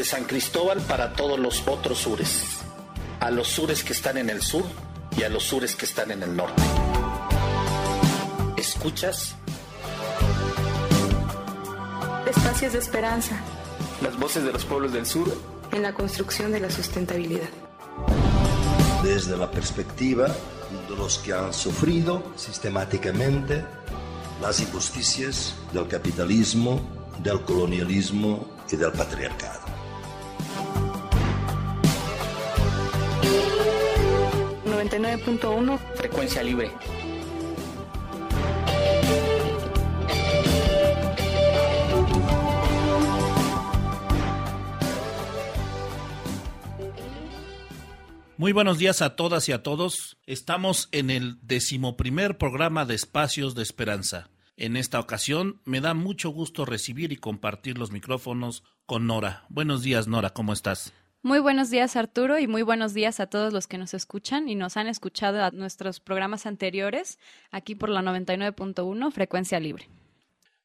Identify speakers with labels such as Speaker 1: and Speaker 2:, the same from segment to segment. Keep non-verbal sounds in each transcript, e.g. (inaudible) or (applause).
Speaker 1: desde San Cristóbal para todos los otros sures, a los sures que están en el sur y a los sures que están en el norte. ¿Escuchas?
Speaker 2: Espacios de esperanza.
Speaker 3: Las voces de los pueblos del sur.
Speaker 2: En la construcción de la sustentabilidad.
Speaker 4: Desde la perspectiva de los que han sufrido sistemáticamente las injusticias del capitalismo, del colonialismo y del patriarcado.
Speaker 2: ...99.1...
Speaker 3: Frecuencia libre.
Speaker 5: Muy buenos días a todas y a todos. Estamos en el decimoprimer programa de Espacios de Esperanza. En esta ocasión me da mucho gusto recibir y compartir los micrófonos con Nora. Buenos días, Nora, ¿cómo estás?
Speaker 6: Muy buenos días, Arturo, y muy buenos días a todos los que nos escuchan y nos han escuchado a nuestros programas anteriores aquí por la 99.1 Frecuencia Libre.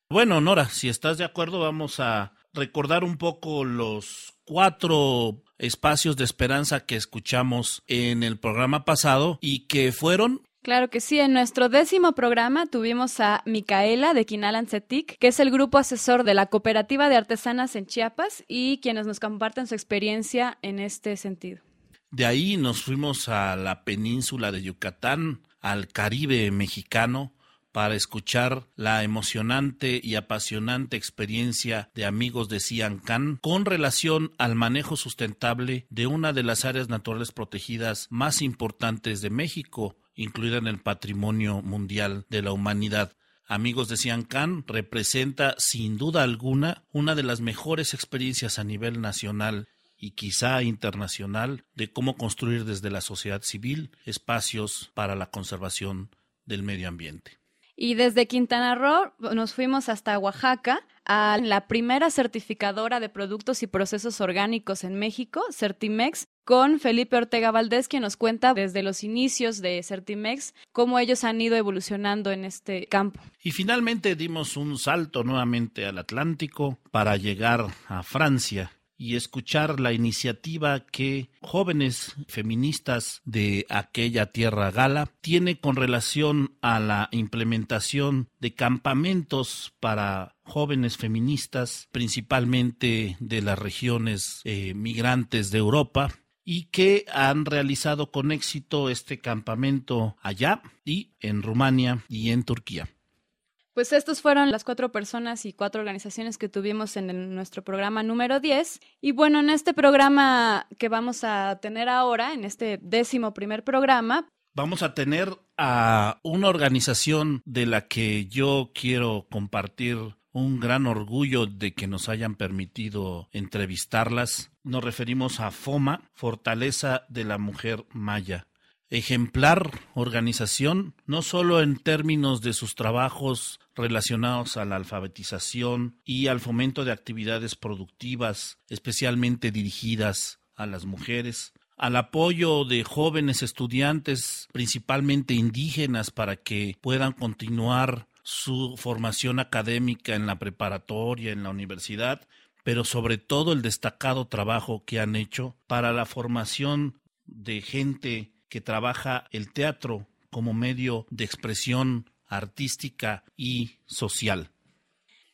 Speaker 5: Bueno, Nora, si estás de acuerdo, vamos a recordar un poco los cuatro espacios de esperanza que escuchamos en el programa pasado y que fueron
Speaker 6: Claro que sí, en nuestro décimo programa tuvimos a Micaela de Quinalancetic, que es el grupo asesor de la Cooperativa de Artesanas en Chiapas y quienes nos comparten su experiencia en este sentido.
Speaker 5: De ahí nos fuimos a la península de Yucatán, al Caribe mexicano, para escuchar la emocionante y apasionante experiencia de amigos de Can con relación al manejo sustentable de una de las áreas naturales protegidas más importantes de México, incluida en el patrimonio mundial de la humanidad. Amigos de Cian Can representa sin duda alguna una de las mejores experiencias a nivel nacional y quizá internacional de cómo construir desde la sociedad civil espacios para la conservación del medio ambiente.
Speaker 6: Y desde Quintana Roo nos fuimos hasta Oaxaca a la primera certificadora de productos y procesos orgánicos en México, Certimex, con Felipe Ortega Valdés, quien nos cuenta desde los inicios de Certimex cómo ellos han ido evolucionando en este campo.
Speaker 5: Y finalmente dimos un salto nuevamente al Atlántico para llegar a Francia y escuchar la iniciativa que jóvenes feministas de aquella tierra gala tiene con relación a la implementación de campamentos para jóvenes feministas, principalmente de las regiones eh, migrantes de Europa, y que han realizado con éxito este campamento allá y en Rumania y en Turquía.
Speaker 6: Pues estos fueron las cuatro personas y cuatro organizaciones que tuvimos en nuestro programa número 10. Y bueno, en este programa que vamos a tener ahora, en este décimo primer programa,
Speaker 5: vamos a tener a una organización de la que yo quiero compartir un gran orgullo de que nos hayan permitido entrevistarlas. Nos referimos a FOMA, Fortaleza de la Mujer Maya ejemplar organización, no solo en términos de sus trabajos relacionados a la alfabetización y al fomento de actividades productivas, especialmente dirigidas a las mujeres, al apoyo de jóvenes estudiantes, principalmente indígenas, para que puedan continuar su formación académica en la preparatoria, en la universidad, pero sobre todo el destacado trabajo que han hecho para la formación de gente que trabaja el teatro como medio de expresión artística y social.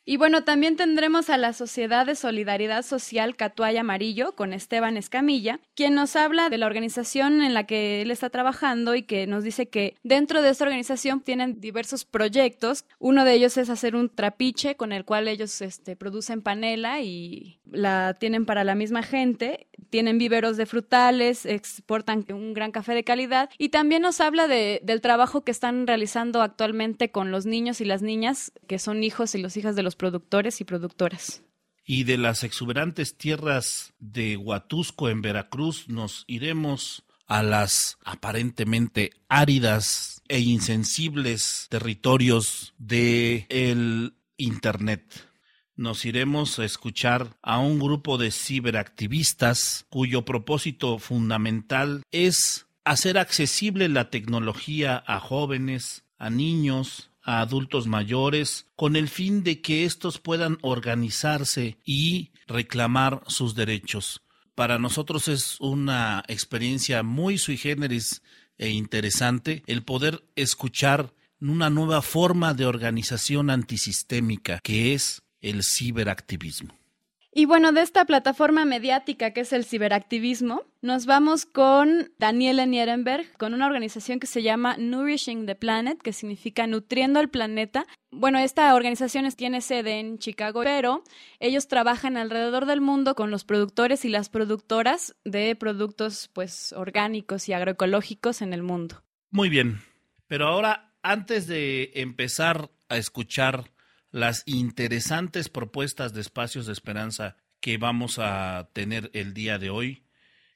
Speaker 6: Y bueno, también tendremos a la Sociedad de Solidaridad Social Catuaya Amarillo con Esteban Escamilla, quien nos habla de la organización en la que él está trabajando y que nos dice que dentro de esta organización tienen diversos proyectos. Uno de ellos es hacer un trapiche con el cual ellos este, producen panela y la tienen para la misma gente. Tienen viveros de frutales, exportan un gran café de calidad y también nos habla de, del trabajo que están realizando actualmente con los niños y las niñas que son hijos y los hijas de los productores y productoras.
Speaker 5: Y de las exuberantes tierras de Huatusco en Veracruz nos iremos a las aparentemente áridas e insensibles territorios de el internet. Nos iremos a escuchar a un grupo de ciberactivistas cuyo propósito fundamental es hacer accesible la tecnología a jóvenes, a niños, a adultos mayores con el fin de que éstos puedan organizarse y reclamar sus derechos. Para nosotros es una experiencia muy sui generis e interesante el poder escuchar una nueva forma de organización antisistémica que es el ciberactivismo.
Speaker 6: Y bueno, de esta plataforma mediática que es el ciberactivismo, nos vamos con Daniela Nierenberg, con una organización que se llama Nourishing the Planet, que significa nutriendo el planeta. Bueno, esta organización tiene sede en Chicago, pero ellos trabajan alrededor del mundo con los productores y las productoras de productos pues orgánicos y agroecológicos en el mundo.
Speaker 5: Muy bien, pero ahora antes de empezar a escuchar las interesantes propuestas de espacios de esperanza que vamos a tener el día de hoy,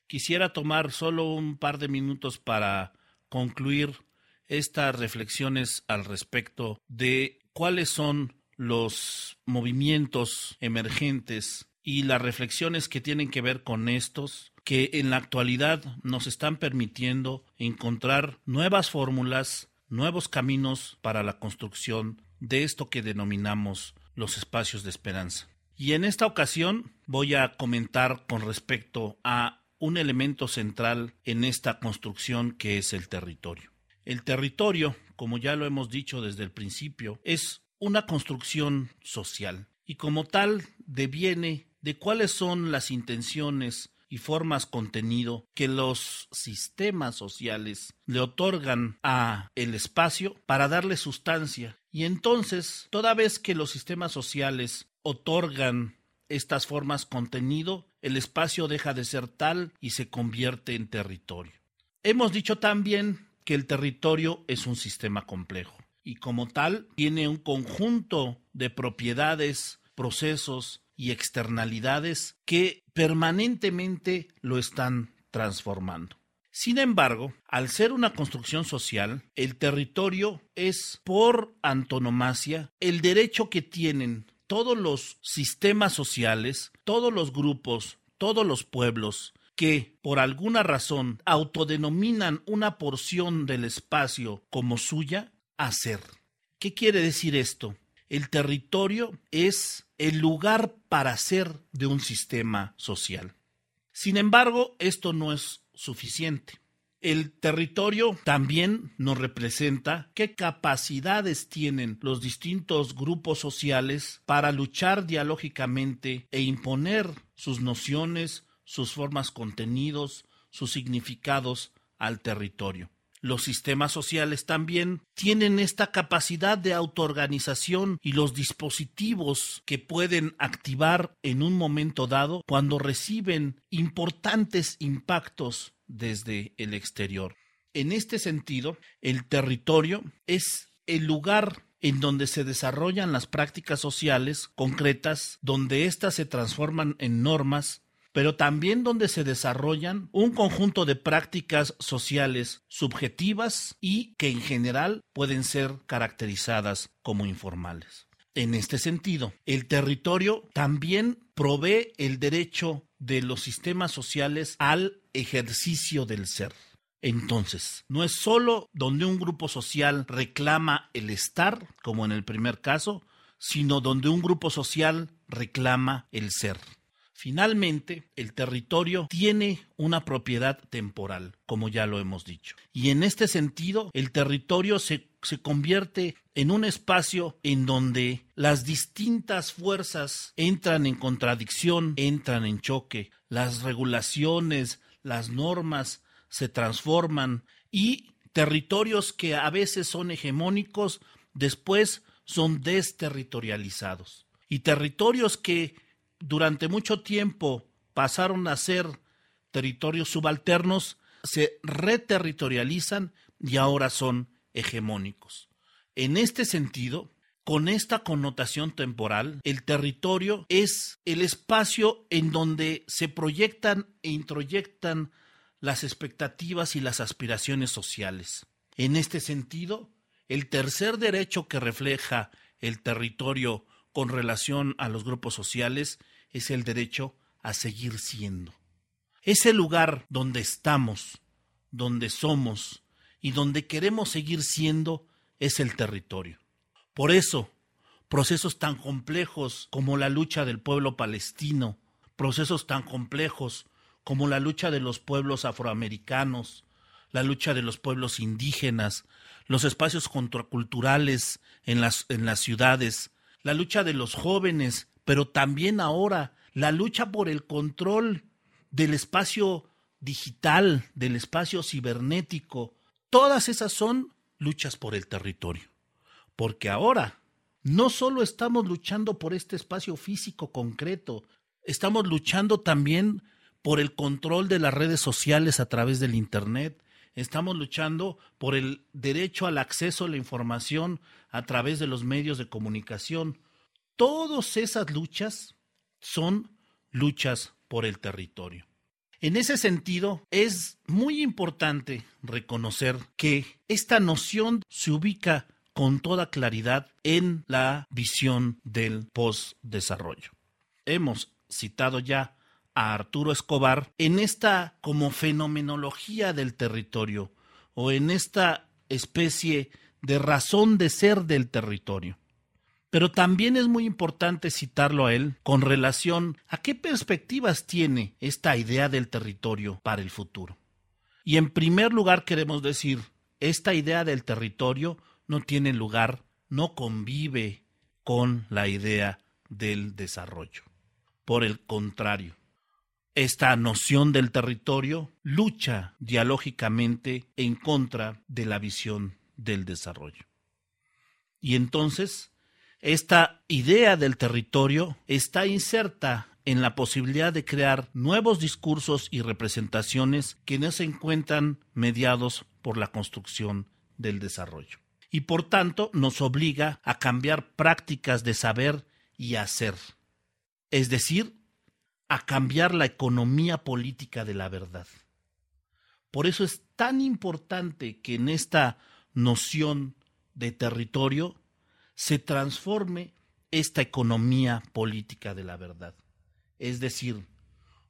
Speaker 5: quisiera tomar solo un par de minutos para concluir estas reflexiones al respecto de cuáles son los movimientos emergentes y las reflexiones que tienen que ver con estos que en la actualidad nos están permitiendo encontrar nuevas fórmulas, nuevos caminos para la construcción de esto que denominamos los espacios de esperanza. Y en esta ocasión voy a comentar con respecto a un elemento central en esta construcción que es el territorio. El territorio, como ya lo hemos dicho desde el principio, es una construcción social y como tal deviene de cuáles son las intenciones y formas contenido que los sistemas sociales le otorgan a el espacio para darle sustancia y entonces, toda vez que los sistemas sociales otorgan estas formas contenido, el espacio deja de ser tal y se convierte en territorio. Hemos dicho también que el territorio es un sistema complejo y como tal tiene un conjunto de propiedades, procesos y externalidades que permanentemente lo están transformando. Sin embargo, al ser una construcción social, el territorio es por antonomasia el derecho que tienen todos los sistemas sociales, todos los grupos, todos los pueblos que, por alguna razón, autodenominan una porción del espacio como suya, a ser. ¿Qué quiere decir esto? El territorio es el lugar para ser de un sistema social. Sin embargo, esto no es suficiente. El territorio también nos representa qué capacidades tienen los distintos grupos sociales para luchar dialógicamente e imponer sus nociones, sus formas contenidos, sus significados al territorio. Los sistemas sociales también tienen esta capacidad de autoorganización y los dispositivos que pueden activar en un momento dado cuando reciben importantes impactos desde el exterior. En este sentido, el territorio es el lugar en donde se desarrollan las prácticas sociales concretas, donde éstas se transforman en normas pero también donde se desarrollan un conjunto de prácticas sociales subjetivas y que en general pueden ser caracterizadas como informales. En este sentido, el territorio también provee el derecho de los sistemas sociales al ejercicio del ser. Entonces, no es sólo donde un grupo social reclama el estar, como en el primer caso, sino donde un grupo social reclama el ser. Finalmente, el territorio tiene una propiedad temporal, como ya lo hemos dicho. Y en este sentido, el territorio se, se, convierte en un espacio en donde las distintas fuerzas entran en contradicción, entran en choque, las regulaciones, las normas se transforman y territorios que a veces son hegemónicos, después son desterritorializados. Y territorios que durante mucho tiempo pasaron a ser territorios subalternos, se reterritorializan y ahora son hegemónicos. En este sentido, con esta connotación temporal, el territorio es el espacio en donde se proyectan e introyectan las expectativas y las aspiraciones sociales. En este sentido, el tercer derecho que refleja el territorio con relación a los grupos sociales es el derecho a seguir siendo. Ese lugar donde estamos, donde somos y donde queremos seguir siendo es el territorio. Por eso, procesos tan complejos como la lucha del pueblo palestino, procesos tan complejos como la lucha de los pueblos afroamericanos, la lucha de los pueblos indígenas, los espacios contraculturales en las, en las ciudades, la lucha de los jóvenes, pero también ahora la lucha por el control del espacio digital, del espacio cibernético, todas esas son luchas por el territorio. Porque ahora no solo estamos luchando por este espacio físico concreto, estamos luchando también por el control de las redes sociales a través del Internet, estamos luchando por el derecho al acceso a la información a través de los medios de comunicación. Todas esas luchas son luchas por el territorio. En ese sentido, es muy importante reconocer que esta noción se ubica con toda claridad en la visión del postdesarrollo. Hemos citado ya a Arturo Escobar en esta como fenomenología del territorio o en esta especie de razón de ser del territorio. Pero también es muy importante citarlo a él con relación a qué perspectivas tiene esta idea del territorio para el futuro. Y en primer lugar queremos decir, esta idea del territorio no tiene lugar, no convive con la idea del desarrollo. Por el contrario, esta noción del territorio lucha dialógicamente en contra de la visión del desarrollo. Y entonces, esta idea del territorio está inserta en la posibilidad de crear nuevos discursos y representaciones que no se encuentran mediados por la construcción del desarrollo. Y por tanto nos obliga a cambiar prácticas de saber y hacer, es decir, a cambiar la economía política de la verdad. Por eso es tan importante que en esta noción de territorio se transforme esta economía política de la verdad. Es decir,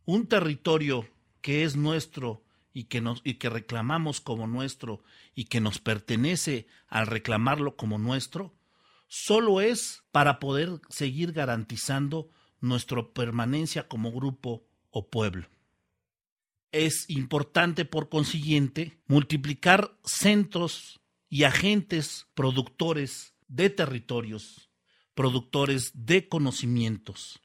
Speaker 5: un territorio que es nuestro y que, nos, y que reclamamos como nuestro y que nos pertenece al reclamarlo como nuestro, solo es para poder seguir garantizando nuestra permanencia como grupo o pueblo. Es importante, por consiguiente, multiplicar centros y agentes productores de territorios, productores de conocimientos.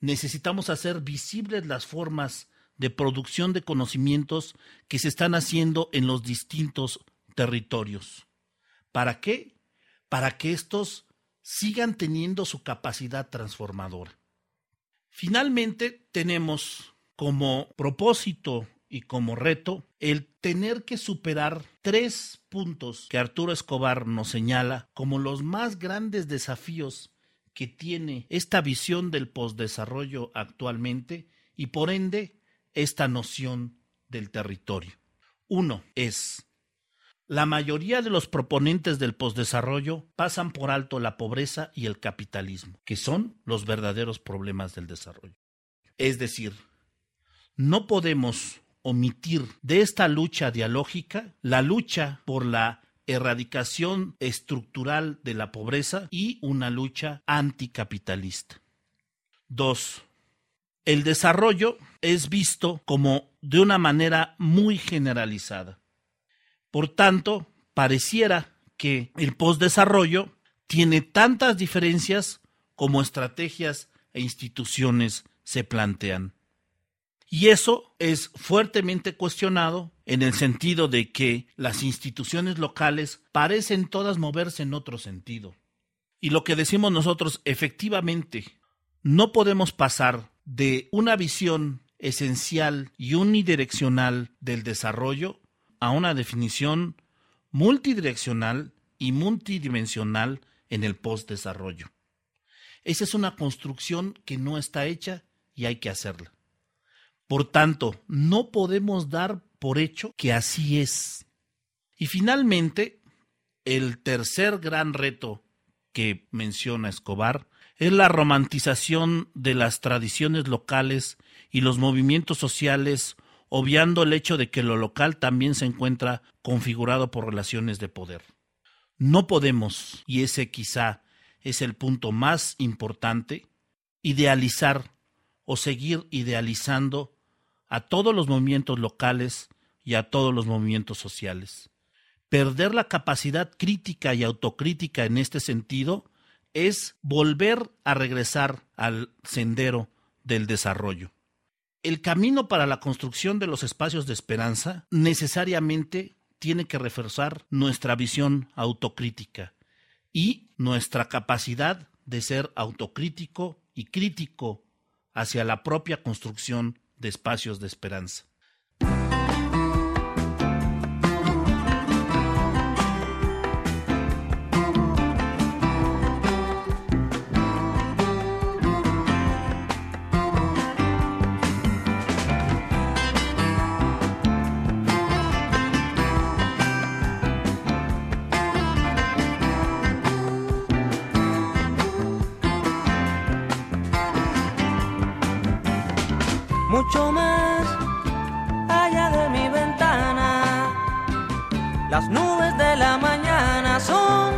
Speaker 5: Necesitamos hacer visibles las formas de producción de conocimientos que se están haciendo en los distintos territorios. ¿Para qué? Para que estos sigan teniendo su capacidad transformadora. Finalmente, tenemos como propósito y como reto el tener que superar tres puntos que Arturo Escobar nos señala como los más grandes desafíos que tiene esta visión del posdesarrollo actualmente y por ende esta noción del territorio. Uno es la mayoría de los proponentes del posdesarrollo pasan por alto la pobreza y el capitalismo, que son los verdaderos problemas del desarrollo. Es decir, no podemos omitir de esta lucha dialógica la lucha por la erradicación estructural de la pobreza y una lucha anticapitalista. Dos, el desarrollo es visto como de una manera muy generalizada. Por tanto, pareciera que el postdesarrollo tiene tantas diferencias como estrategias e instituciones se plantean. Y eso es fuertemente cuestionado en el sentido de que las instituciones locales parecen todas moverse en otro sentido. Y lo que decimos nosotros, efectivamente, no podemos pasar de una visión esencial y unidireccional del desarrollo a una definición multidireccional y multidimensional en el postdesarrollo. Esa es una construcción que no está hecha y hay que hacerla. Por tanto, no podemos dar por hecho que así es. Y finalmente, el tercer gran reto que menciona Escobar es la romantización de las tradiciones locales y los movimientos sociales obviando el hecho de que lo local también se encuentra configurado por relaciones de poder. No podemos, y ese quizá es el punto más importante, idealizar o seguir idealizando a todos los movimientos locales y a todos los movimientos sociales. Perder la capacidad crítica y autocrítica en este sentido es volver a regresar al sendero del desarrollo. El camino para la construcción de los espacios de esperanza necesariamente tiene que reforzar nuestra visión autocrítica y nuestra capacidad de ser autocrítico y crítico hacia la propia construcción de espacios de esperanza.
Speaker 7: Mucho más allá de mi ventana. Las nubes de la mañana son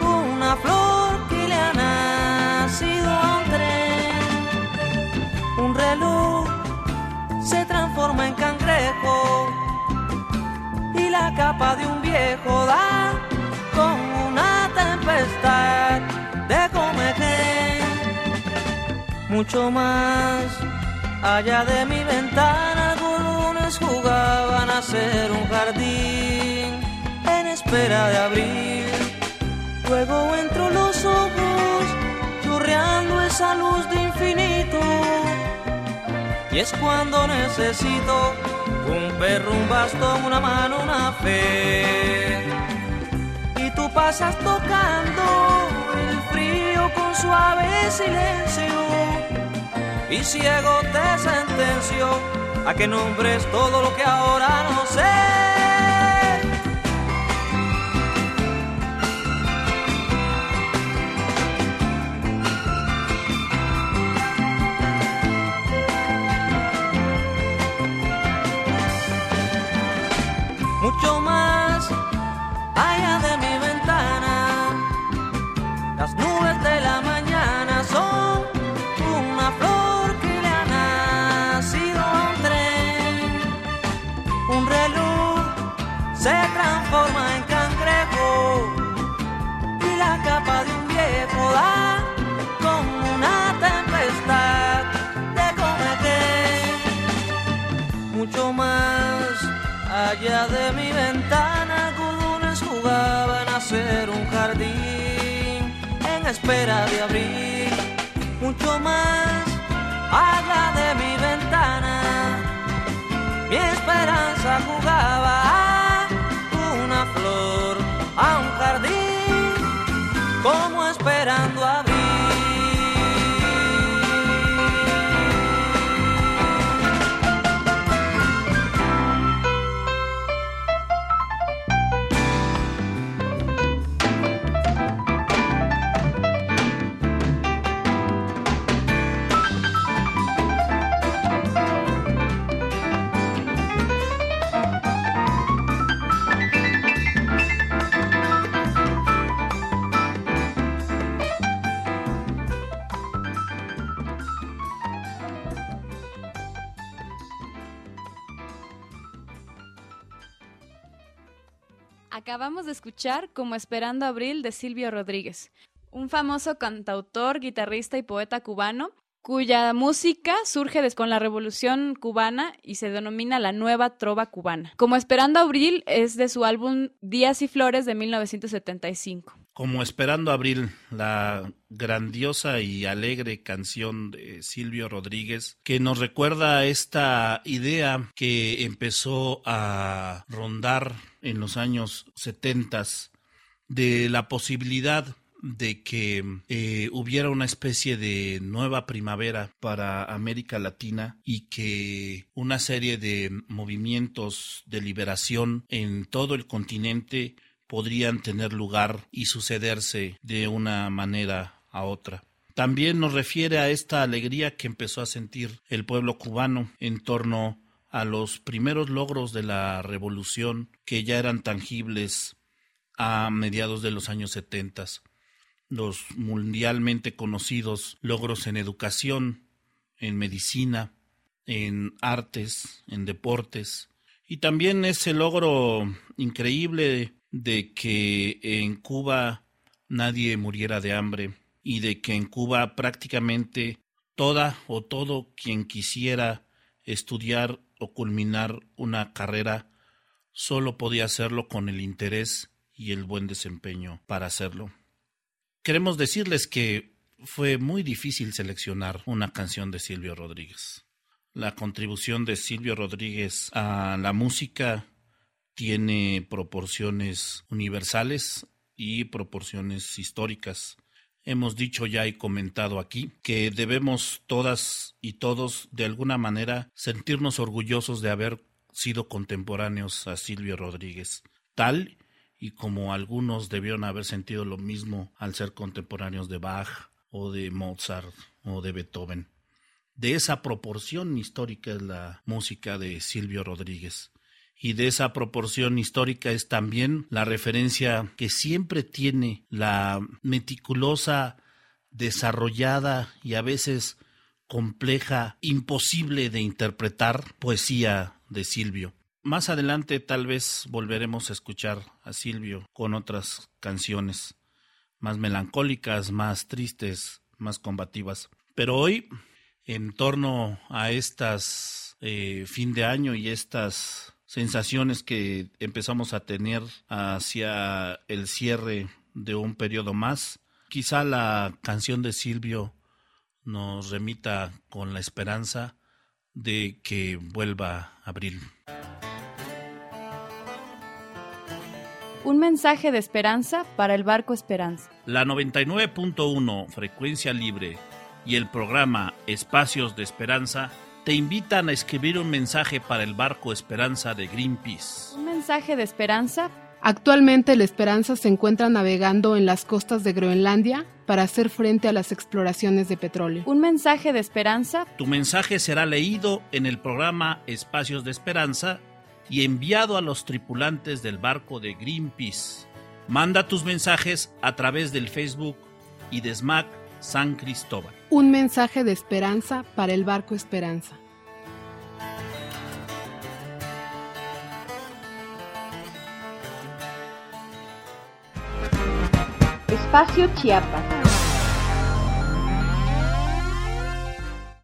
Speaker 7: una flor que le ha nacido a un tren. Un reloj se transforma en cangrejo y la capa de un viejo da con una tempestad de comején. Mucho más Allá de mi ventana algunos jugaban a ser un jardín en espera de abrir. Luego entro los ojos chorreando esa luz de infinito. Y es cuando necesito un perro, un bastón, una mano, una fe. Y tú pasas tocando el frío con suave silencio y ciego te sentenció a que nombres todo lo que ahora no sé. Espera de abrir mucho más. Allá de mi ventana mi esperanza jugaba una flor a un jardín como esperando abrir
Speaker 6: Acabamos de escuchar Como Esperando Abril de Silvio Rodríguez, un famoso cantautor, guitarrista y poeta cubano cuya música surge con la Revolución cubana y se denomina la Nueva Trova Cubana. Como Esperando Abril es de su álbum Días y Flores de 1975.
Speaker 5: Como Esperando Abril, la grandiosa y alegre canción de Silvio Rodríguez, que nos recuerda esta idea que empezó a rondar en los años setentas de la posibilidad de que eh, hubiera una especie de nueva primavera para América Latina y que una serie de movimientos de liberación en todo el continente podrían tener lugar y sucederse de una manera a otra. También nos refiere a esta alegría que empezó a sentir el pueblo cubano en torno a los primeros logros de la revolución que ya eran tangibles a mediados de los años setentas los mundialmente conocidos logros en educación, en medicina, en artes, en deportes, y también ese logro increíble de que en Cuba nadie muriera de hambre y de que en Cuba prácticamente toda o todo quien quisiera estudiar o culminar una carrera solo podía hacerlo con el interés y el buen desempeño para hacerlo. Queremos decirles que fue muy difícil seleccionar una canción de Silvio Rodríguez. La contribución de Silvio Rodríguez a la música tiene proporciones universales y proporciones históricas. Hemos dicho ya y comentado aquí que debemos todas y todos de alguna manera sentirnos orgullosos de haber sido contemporáneos a Silvio Rodríguez, tal y como algunos debieron haber sentido lo mismo al ser contemporáneos de Bach o de Mozart o de Beethoven. De esa proporción histórica es la música de Silvio Rodríguez y de esa proporción histórica es también la referencia que siempre tiene la meticulosa, desarrollada y a veces compleja, imposible de interpretar poesía de Silvio. Más adelante tal vez volveremos a escuchar a Silvio con otras canciones más melancólicas, más tristes, más combativas. Pero hoy, en torno a estas eh, fin de año y estas sensaciones que empezamos a tener hacia el cierre de un periodo más. Quizá la canción de Silvio nos remita con la esperanza de que vuelva abril.
Speaker 6: Un mensaje de esperanza para el barco Esperanza.
Speaker 5: La 99.1 frecuencia libre y el programa Espacios de Esperanza te invitan a escribir un mensaje para el barco Esperanza de Greenpeace.
Speaker 6: Un mensaje de esperanza.
Speaker 8: Actualmente el Esperanza se encuentra navegando en las costas de Groenlandia para hacer frente a las exploraciones de petróleo.
Speaker 6: Un mensaje de esperanza.
Speaker 5: Tu mensaje será leído en el programa Espacios de Esperanza y enviado a los tripulantes del barco de Greenpeace. Manda tus mensajes a través del Facebook y de SMAC San Cristóbal.
Speaker 8: Un mensaje de esperanza para el barco Esperanza.
Speaker 9: Espacio Chiapas.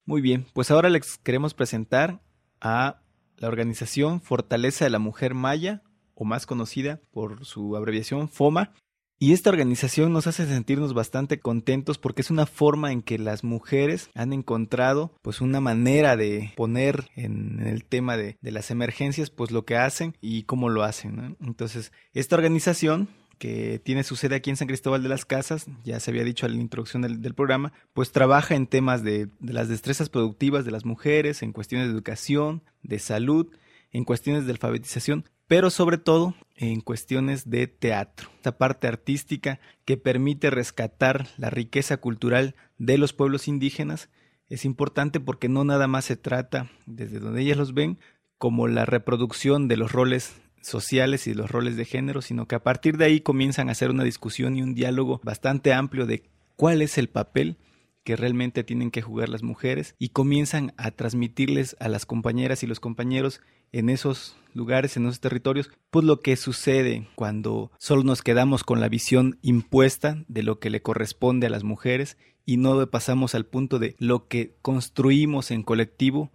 Speaker 10: Muy bien, pues ahora les queremos presentar a la organización Fortaleza de la Mujer Maya, o más conocida por su abreviación FOMA, y esta organización nos hace sentirnos bastante contentos porque es una forma en que las mujeres han encontrado pues una manera de poner en, el tema de, las emergencias pues lo que hacen y cómo lo hacen. Entonces, esta organización que tiene su sede aquí en San Cristóbal de las Casas, ya se había dicho en la introducción del, programa, pues trabaja en temas de, de las destrezas productivas de las mujeres, en cuestiones de educación, de salud, en cuestiones de alfabetización, pero sobre todo en cuestiones de teatro, esta parte artística que permite rescatar la riqueza cultural de los pueblos indígenas es importante porque no nada más se trata, desde donde ellas los ven, como la reproducción de los roles sociales y los roles de género, sino que a partir de ahí comienzan a hacer una discusión y un diálogo bastante amplio de cuál es el papel que realmente tienen que jugar las mujeres y comienzan a transmitirles a las compañeras y los compañeros en esos lugares, en esos territorios, pues lo que sucede cuando solo nos quedamos con la visión impuesta de lo que le corresponde a las mujeres y no pasamos al punto de lo que construimos en colectivo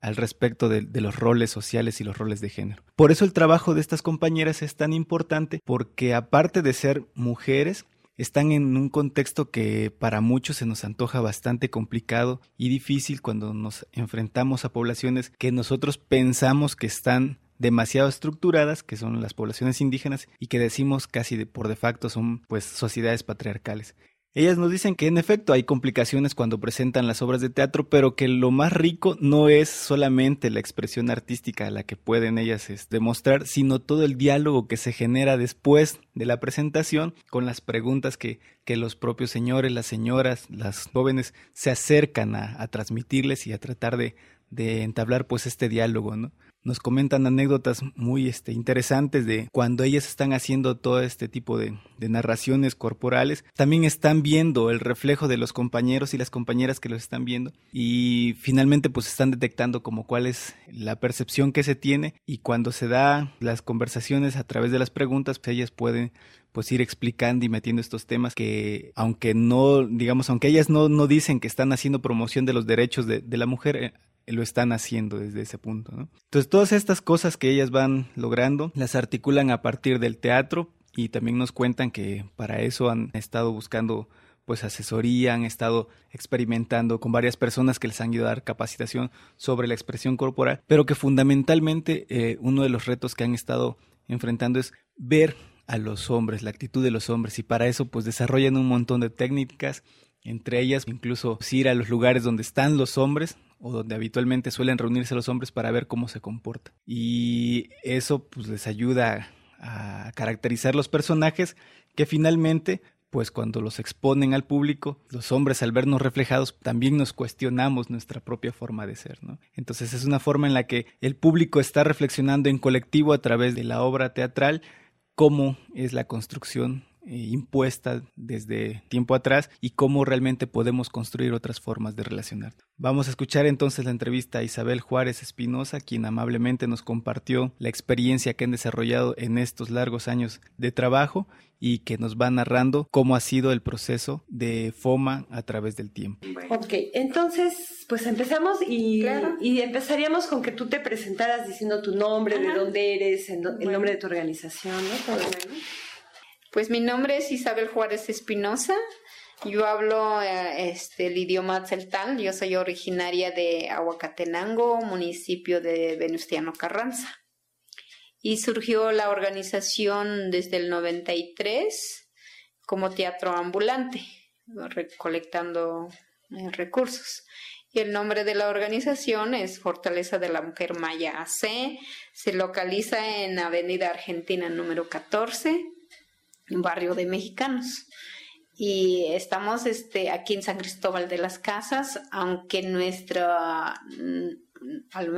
Speaker 10: al respecto de, de, los roles sociales y los roles de género. Por eso el trabajo de estas compañeras es tan importante porque aparte de ser mujeres, están en un contexto que para muchos se nos antoja bastante complicado y difícil cuando nos enfrentamos a poblaciones que nosotros pensamos que están demasiado estructuradas, que son las poblaciones indígenas y que decimos casi de por de facto son pues sociedades patriarcales. Ellas nos dicen que en efecto hay complicaciones cuando presentan las obras de teatro, pero que lo más rico no es solamente la expresión artística a la que pueden ellas demostrar, sino todo el diálogo que se genera después de la presentación con las preguntas que, que los propios señores, las señoras, las jóvenes se acercan a, transmitirles y a tratar de, de entablar pues este diálogo, ¿no? Nos comentan anécdotas muy este, interesantes de cuando ellas están haciendo todo este tipo de, de, narraciones corporales, también están viendo el reflejo de los compañeros y las compañeras que los están viendo y finalmente pues están detectando como cuál es la percepción que se tiene y cuando se da las conversaciones a través de las preguntas, pues ellas pueden pues ir explicando y metiendo estos temas que aunque no, digamos, aunque ellas no, no dicen que están haciendo promoción de los derechos de, la mujer, eh, lo están haciendo desde ese punto. ¿no? Entonces todas estas cosas que ellas van logrando las articulan a partir del teatro y también nos cuentan que para eso han estado buscando pues asesoría, han estado experimentando con varias personas que les han ido a dar capacitación sobre la expresión corporal, pero que fundamentalmente eh, uno de los retos que han estado enfrentando es ver a los hombres, la actitud de los hombres y para eso pues desarrollan un montón de técnicas, entre ellas incluso ir a los lugares donde están los hombres o donde habitualmente suelen reunirse los hombres para ver cómo se comporta. Y eso pues les ayuda a caracterizar los personajes que finalmente pues cuando los exponen al público, los hombres al vernos reflejados también nos cuestionamos nuestra propia forma de ser, ¿no? Entonces es una forma en la que el público está reflexionando en colectivo a través de la obra teatral cómo es la construcción eh, impuesta desde tiempo atrás y cómo realmente podemos construir otras formas de relacionar. Vamos a escuchar entonces la entrevista a Isabel Juárez Espinosa, quien amablemente nos compartió la experiencia que han desarrollado en estos largos años de trabajo y que nos va narrando cómo ha sido el proceso de FOMA a través del tiempo.
Speaker 11: Ok, entonces pues empezamos y, y empezaríamos con que tú te presentaras diciendo tu nombre, de dónde eres, el, nombre de tu organización, ¿no?
Speaker 12: Pues mi nombre es Isabel Juárez Espinosa. Yo hablo eh, este, el idioma celtal. Yo soy originaria de Aguacatenango, municipio de Venustiano Carranza. Y surgió la organización desde el 93 como teatro ambulante, recolectando eh, recursos. Y el nombre de la organización es Fortaleza de la Mujer Maya AC. Se localiza en Avenida Argentina número 14 barrio de mexicanos. Y estamos este, aquí en San Cristóbal de las Casas, aunque mm,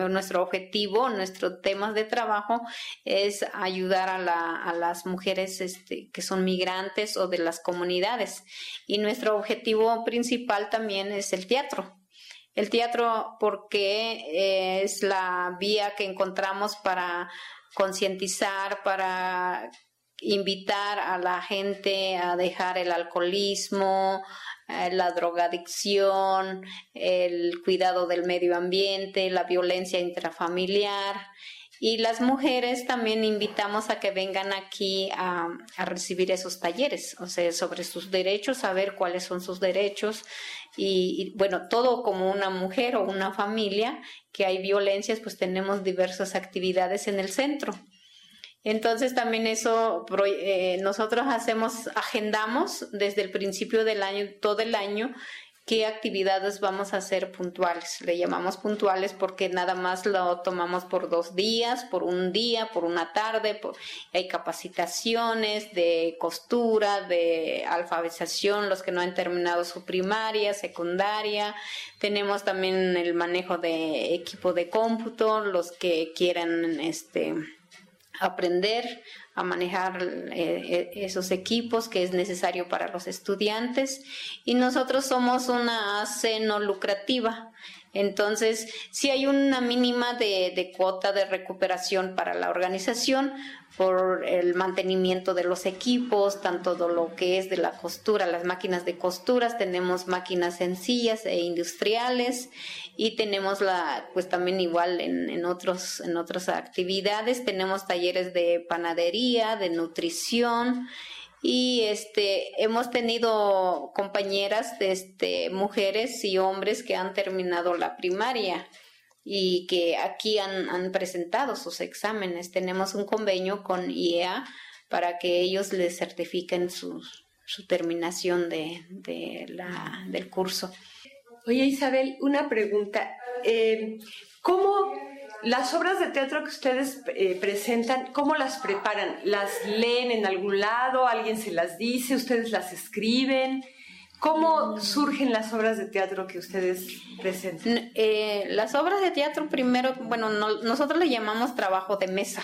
Speaker 12: nuestro objetivo, nuestro tema de trabajo es ayudar a, la, a las mujeres este, que son migrantes o de las comunidades. Y nuestro objetivo principal también es el teatro. El teatro porque es la vía que encontramos para concientizar, para invitar a la gente a dejar el alcoholismo, eh, la drogadicción, el cuidado del medio ambiente, la violencia intrafamiliar. Y las mujeres también invitamos a que vengan aquí a, recibir esos talleres, o sea, sobre sus derechos, saber cuáles son sus derechos y, bueno, todo como una mujer o una familia que hay violencias, pues tenemos diversas actividades en el centro. Entonces también eso eh, nosotros hacemos, agendamos desde el principio del año, todo el año, qué actividades vamos a hacer puntuales. Le llamamos puntuales porque nada más lo tomamos por dos días, por un día, por una tarde. hay capacitaciones de costura, de alfabetización, los que no han terminado su primaria, secundaria. Tenemos también el manejo de equipo de cómputo, los que quieran este aprender a manejar eh, e, esos equipos que es necesario para los estudiantes y nosotros somos una AC no lucrativa. Entonces, si hay una mínima de, de cuota de recuperación para la organización, por el mantenimiento de los equipos, tanto de lo que es de la costura, las máquinas de costuras, tenemos máquinas sencillas e industriales y tenemos la, pues también igual en, en otros, en otras actividades, tenemos talleres de panadería, de nutrición, y este hemos tenido compañeras de este mujeres y hombres que han terminado la primaria y que aquí han, presentado sus exámenes. Tenemos un convenio con IEA para que ellos les certifiquen su, su terminación de, la, del curso.
Speaker 11: Oye Isabel, una pregunta. Eh, ¿Cómo las obras de teatro que ustedes eh, presentan, cómo las preparan? ¿Las leen en algún lado? ¿Alguien se las dice? ¿Ustedes las escriben? ¿Cómo surgen las obras de teatro que ustedes presentan?
Speaker 12: Eh, las obras de teatro primero, bueno, nosotros le llamamos trabajo de mesa.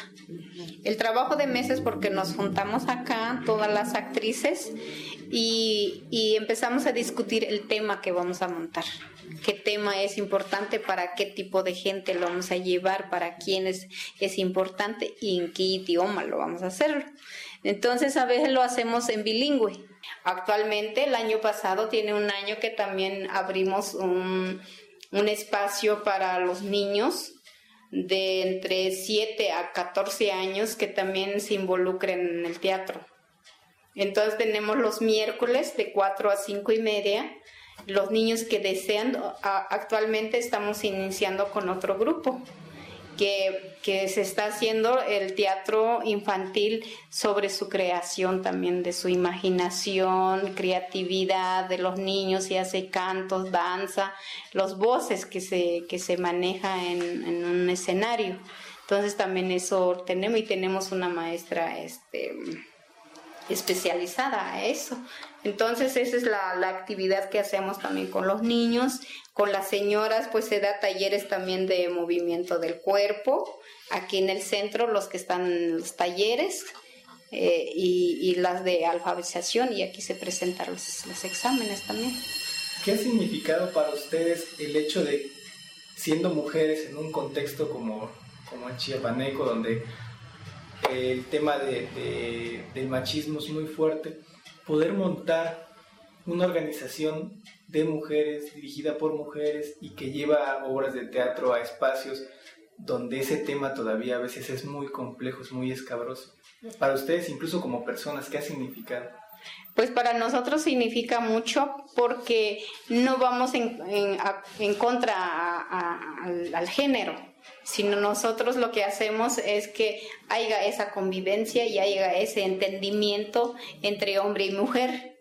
Speaker 12: El trabajo de mesa es porque nos juntamos acá, todas las actrices, y, y empezamos a discutir el tema que vamos a montar. ¿Qué tema es importante? ¿Para qué tipo de gente lo vamos a llevar? ¿Para quién es, importante? ¿Y en qué idioma lo vamos a hacer? Entonces a veces lo hacemos en bilingüe Actualmente, el año pasado tiene un año que también abrimos un, espacio para los niños de entre 7 a 14 años que también se involucren en el teatro. Entonces tenemos los miércoles de 4 a 5 y media. Los niños que desean, actualmente estamos iniciando con otro grupo que, se está haciendo el teatro infantil sobre su creación también, de su imaginación, creatividad de los niños, y hace cantos, danza, los voces que se, que se maneja en, en un escenario. Entonces también eso tenemos y tenemos una maestra este, especializada a eso. Entonces esa es la, la, actividad que hacemos también con los niños. Con las señoras pues se da talleres también de movimiento del cuerpo. Aquí en el centro los que están en los talleres eh, y, las de alfabetización y aquí se presentan los, los exámenes también.
Speaker 10: ¿Qué ha significado para ustedes el hecho de siendo mujeres en un contexto como, como en Chiapaneco donde el tema de, del machismo es muy fuerte, poder montar una organización de mujeres, dirigida por mujeres y que lleva obras de teatro a espacios donde ese tema todavía a veces es muy complejo, es muy escabroso. Para ustedes, incluso como personas, ¿qué ha significado?
Speaker 12: Pues para nosotros significa mucho porque no vamos en, en, contra al género sino nosotros lo que hacemos es que haya esa convivencia y haya ese entendimiento entre hombre y mujer,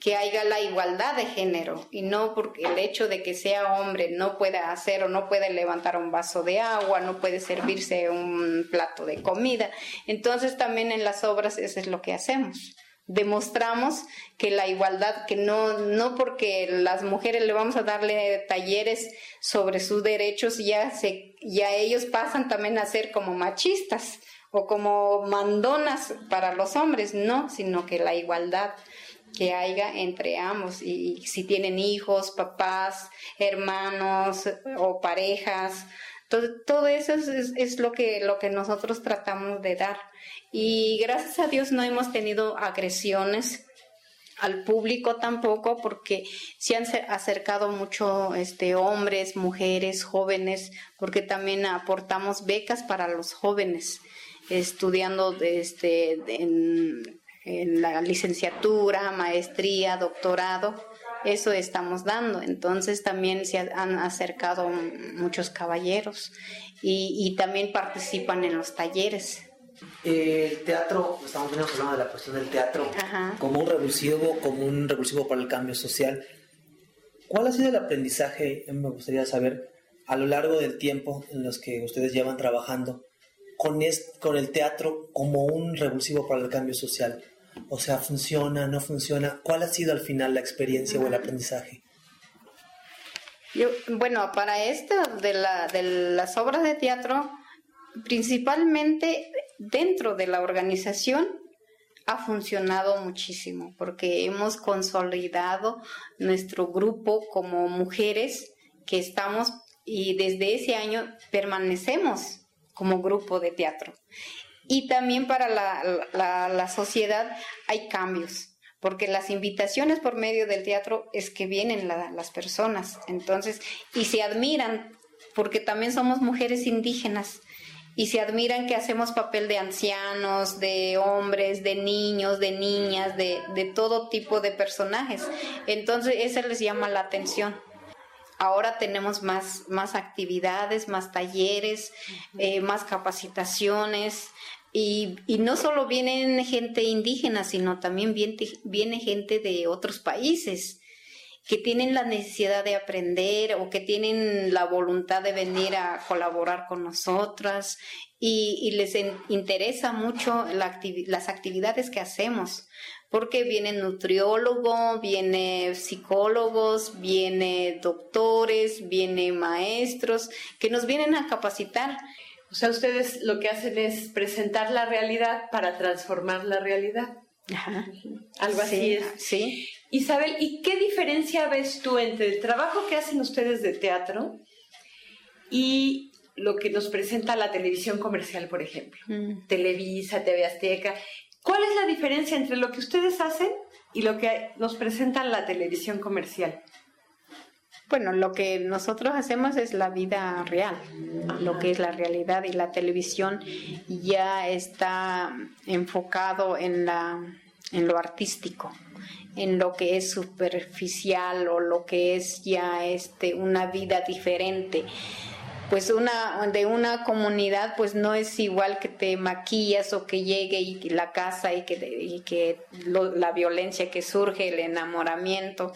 Speaker 12: que haya la igualdad de género y no porque el hecho de que sea hombre no pueda hacer o no puede levantar un vaso de agua, no puede servirse un plato de comida. Entonces también en las obras eso es lo que hacemos demostramos que la igualdad, que no, no porque las mujeres le vamos a darle talleres sobre sus derechos, ya, se, ya ellos pasan también a ser como machistas o como mandonas para los hombres, no, sino que la igualdad que haya entre ambos. Y, si tienen hijos, papás, hermanos o parejas, todo, eso es, lo, que, lo que nosotros tratamos de dar. Y gracias a Dios no hemos tenido agresiones al público tampoco porque se han acercado mucho este hombres, mujeres, jóvenes, porque también aportamos becas para los jóvenes estudiando este en la licenciatura, maestría, doctorado, eso estamos dando. Entonces también se han acercado muchos caballeros y, y también participan en los talleres
Speaker 13: el teatro, estamos hablando de la cuestión del teatro como un revulsivo, como un revulsivo para el cambio social. ¿Cuál ha sido el aprendizaje, me gustaría saber, a lo largo del tiempo en los que ustedes llevan trabajando con, con el teatro como un revulsivo para el cambio social? O sea, ¿funciona, no funciona? ¿Cuál ha sido al final la experiencia o el aprendizaje?
Speaker 12: Yo, bueno, para esto de, la, de las obras de teatro, principalmente dentro de la organización ha funcionado muchísimo porque hemos consolidado nuestro grupo como mujeres que estamos y desde ese año permanecemos como grupo de teatro. Y también para la, sociedad hay cambios, porque las invitaciones por medio del teatro es que vienen las personas, entonces, y se admiran, porque también somos mujeres indígenas y se admiran que hacemos papel de ancianos, de hombres, de niños, de niñas, de, de todo tipo de personajes. Entonces, eso les llama la atención. Ahora tenemos más, más actividades, más talleres, eh, más capacitaciones. Y, y, no solo vienen gente indígena, sino también viene, viene gente de otros países que tienen la necesidad de aprender o que tienen la voluntad de venir a colaborar con nosotras y, les interesa mucho las actividades que hacemos porque viene nutriólogo, viene psicólogos, viene doctores, viene maestros que nos vienen a capacitar.
Speaker 11: O sea, ustedes lo que hacen es presentar la realidad para transformar la realidad. Ajá. Algo así es.
Speaker 12: Sí.
Speaker 11: Isabel, ¿y qué diferencia ves tú entre el trabajo que hacen ustedes de teatro y lo que nos presenta la televisión comercial, por ejemplo? Mm. Televisa, TV Azteca. ¿Cuál es la diferencia entre lo que ustedes hacen y lo que nos presenta la televisión comercial?
Speaker 12: Bueno, lo que nosotros hacemos es la vida real, lo que es la realidad y la televisión ya está enfocado en la en lo artístico, en lo que es superficial o lo que es ya este una vida diferente pues una de una comunidad pues no es igual que te maquillas o que llegue y la casa y que, y que la violencia que surge, el enamoramiento.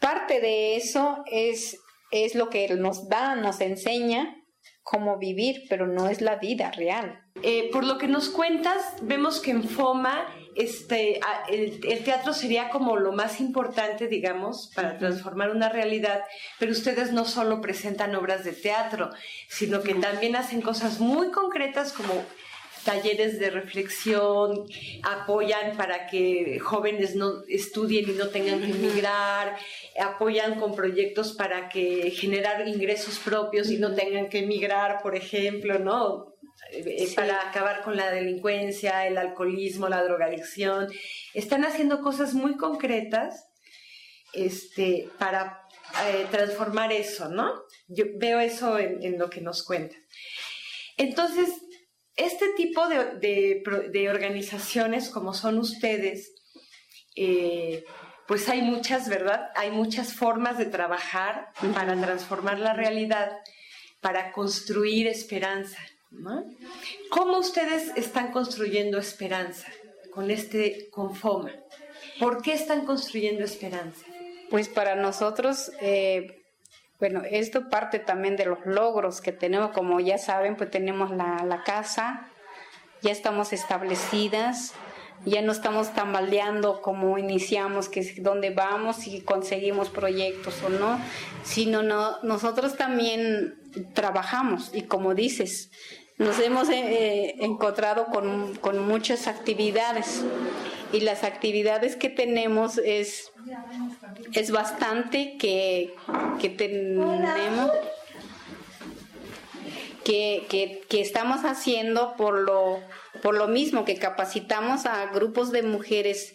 Speaker 12: Parte de eso es, es lo que nos da, nos enseña cómo vivir, pero no es la vida real.
Speaker 11: Eh, por lo que nos cuentas, vemos que en FOMA este, el, teatro sería como lo más importante, digamos, para transformar una realidad, pero ustedes no solo presentan obras de teatro, sino que también hacen cosas muy concretas como talleres de reflexión, apoyan para que jóvenes no estudien y no tengan que emigrar, apoyan con proyectos para que generar ingresos propios y no tengan que emigrar, por ejemplo, ¿no? Eh, para acabar con la delincuencia, el alcoholismo, la drogadicción. Están haciendo cosas muy concretas este, para eh, transformar eso, ¿no? Yo veo eso en, lo que nos cuentan. Entonces, este tipo de, organizaciones como son ustedes, eh, pues hay muchas, ¿verdad? Hay muchas formas de trabajar para transformar la realidad, para construir esperanza. ¿Cómo ustedes están construyendo esperanza con este Confoma? ¿Por qué están construyendo esperanza?
Speaker 12: Pues para nosotros, eh, bueno, esto parte también de los logros que tenemos, como ya saben, pues tenemos la, la casa, ya estamos establecidas, ya no estamos tambaleando como iniciamos, que es dónde vamos y conseguimos proyectos o no, sino no, nosotros también trabajamos. Y como dices, nos hemos eh, eh, encontrado con, con, muchas actividades. Y las actividades que tenemos es, es bastante que, que tenemos que, que, que, estamos haciendo por lo, por lo mismo que capacitamos a grupos de mujeres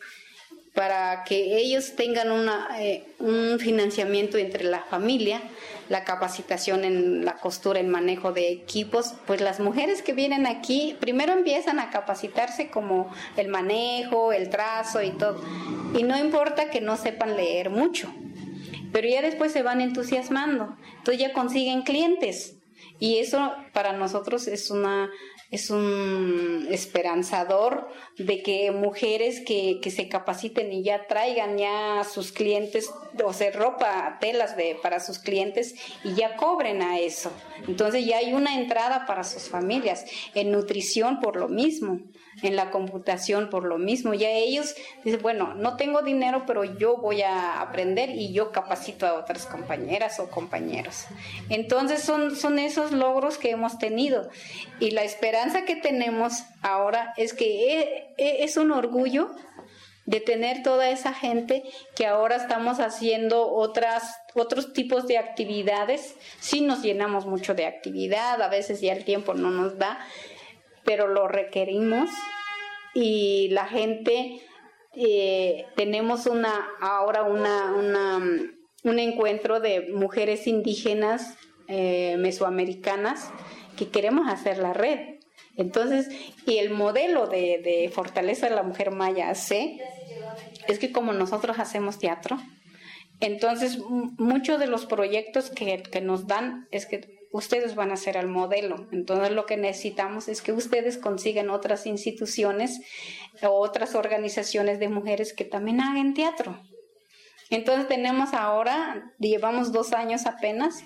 Speaker 12: para que ellos tengan una, eh, un financiamiento entre la familia, la capacitación en la costura, en manejo de equipos, pues las mujeres que vienen aquí primero empiezan a capacitarse como el manejo, el trazo y todo. Y no importa que no sepan leer mucho, pero ya después se van entusiasmando, entonces ya consiguen clientes. Y eso para nosotros es una es un esperanzador de que mujeres que, que, se capaciten y ya traigan ya sus clientes, o sea, ropa, telas de, para sus clientes y ya cobren a eso. Entonces ya hay una entrada para sus familias. En nutrición por lo mismo en la computación por lo mismo. Ya ellos dicen, bueno, no tengo dinero, pero yo voy a aprender y yo capacito a otras compañeras o compañeros. Entonces son, son esos logros que hemos tenido. Y la esperanza que tenemos ahora es que e, e, es un orgullo de tener toda esa gente que ahora estamos haciendo otras otros tipos de actividades. Sí nos llenamos mucho de actividad, a veces ya el tiempo no nos da, pero lo requerimos y la gente eh, tenemos una ahora una, una, un encuentro de mujeres indígenas eh, mesoamericanas que queremos hacer la red. Entonces, y el modelo de, de fortaleza de la mujer maya C es que como nosotros hacemos teatro, entonces muchos de los proyectos que, que nos dan es que ustedes van a ser el modelo. Entonces lo que necesitamos es que ustedes consigan otras instituciones o otras organizaciones de mujeres que también hagan teatro. Entonces tenemos ahora, llevamos dos años apenas,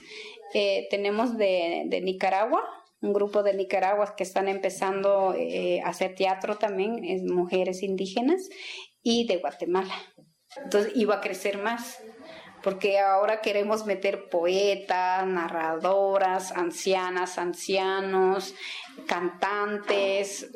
Speaker 12: eh, tenemos de, Nicaragua, un grupo de Nicaragua que están empezando eh, a hacer teatro también, es mujeres indígenas, y de Guatemala. Entonces iba a crecer más porque ahora queremos meter poetas, narradoras, ancianas, ancianos, cantantes,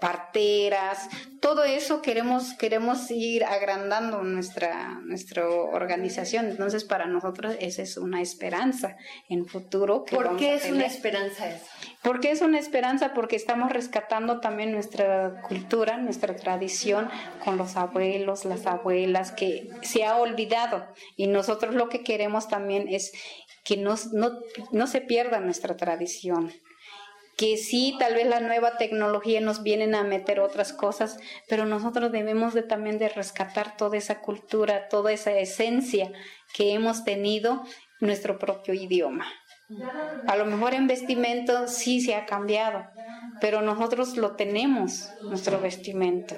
Speaker 12: parteras, todo eso queremos queremos ir agrandando nuestra nuestra organización. Entonces para nosotros esa es una esperanza en futuro.
Speaker 11: Que ¿Por qué es una esperanza eso?
Speaker 12: Porque es una esperanza porque estamos rescatando también nuestra cultura, nuestra tradición con los abuelos, las abuelas, que se ha olvidado. Y nosotros lo que queremos también es que no, no se pierda nuestra tradición que sí, tal vez la nueva tecnología nos vienen a meter otras cosas, pero nosotros debemos de también de rescatar toda esa cultura, toda esa esencia que hemos tenido nuestro propio idioma. A lo mejor en vestimento sí se ha cambiado, pero nosotros lo tenemos, nuestro vestimento.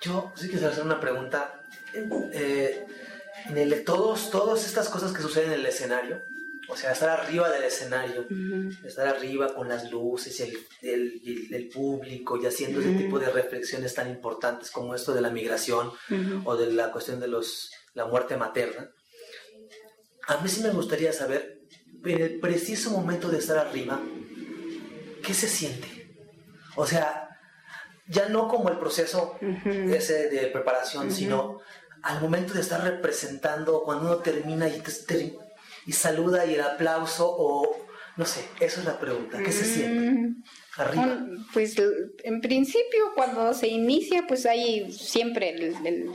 Speaker 13: Yo sí quisiera hacer una pregunta. Eh, en el, todos, todas estas cosas que suceden en el escenario, o sea, estar arriba del escenario, estar arriba con las luces y el, público y haciendo ese tipo de reflexiones tan importantes como esto de la migración o de la cuestión de los, la muerte materna. A mí sí me gustaría saber, en el preciso momento de estar arriba, ¿qué se siente? O sea, ya no como el proceso ese de preparación, sino al momento de estar representando, cuando uno termina y te, y saluda y el aplauso o no sé, eso es la pregunta, ¿qué se mm. siente? Arriba.
Speaker 12: Pues en principio cuando se inicia pues hay siempre el,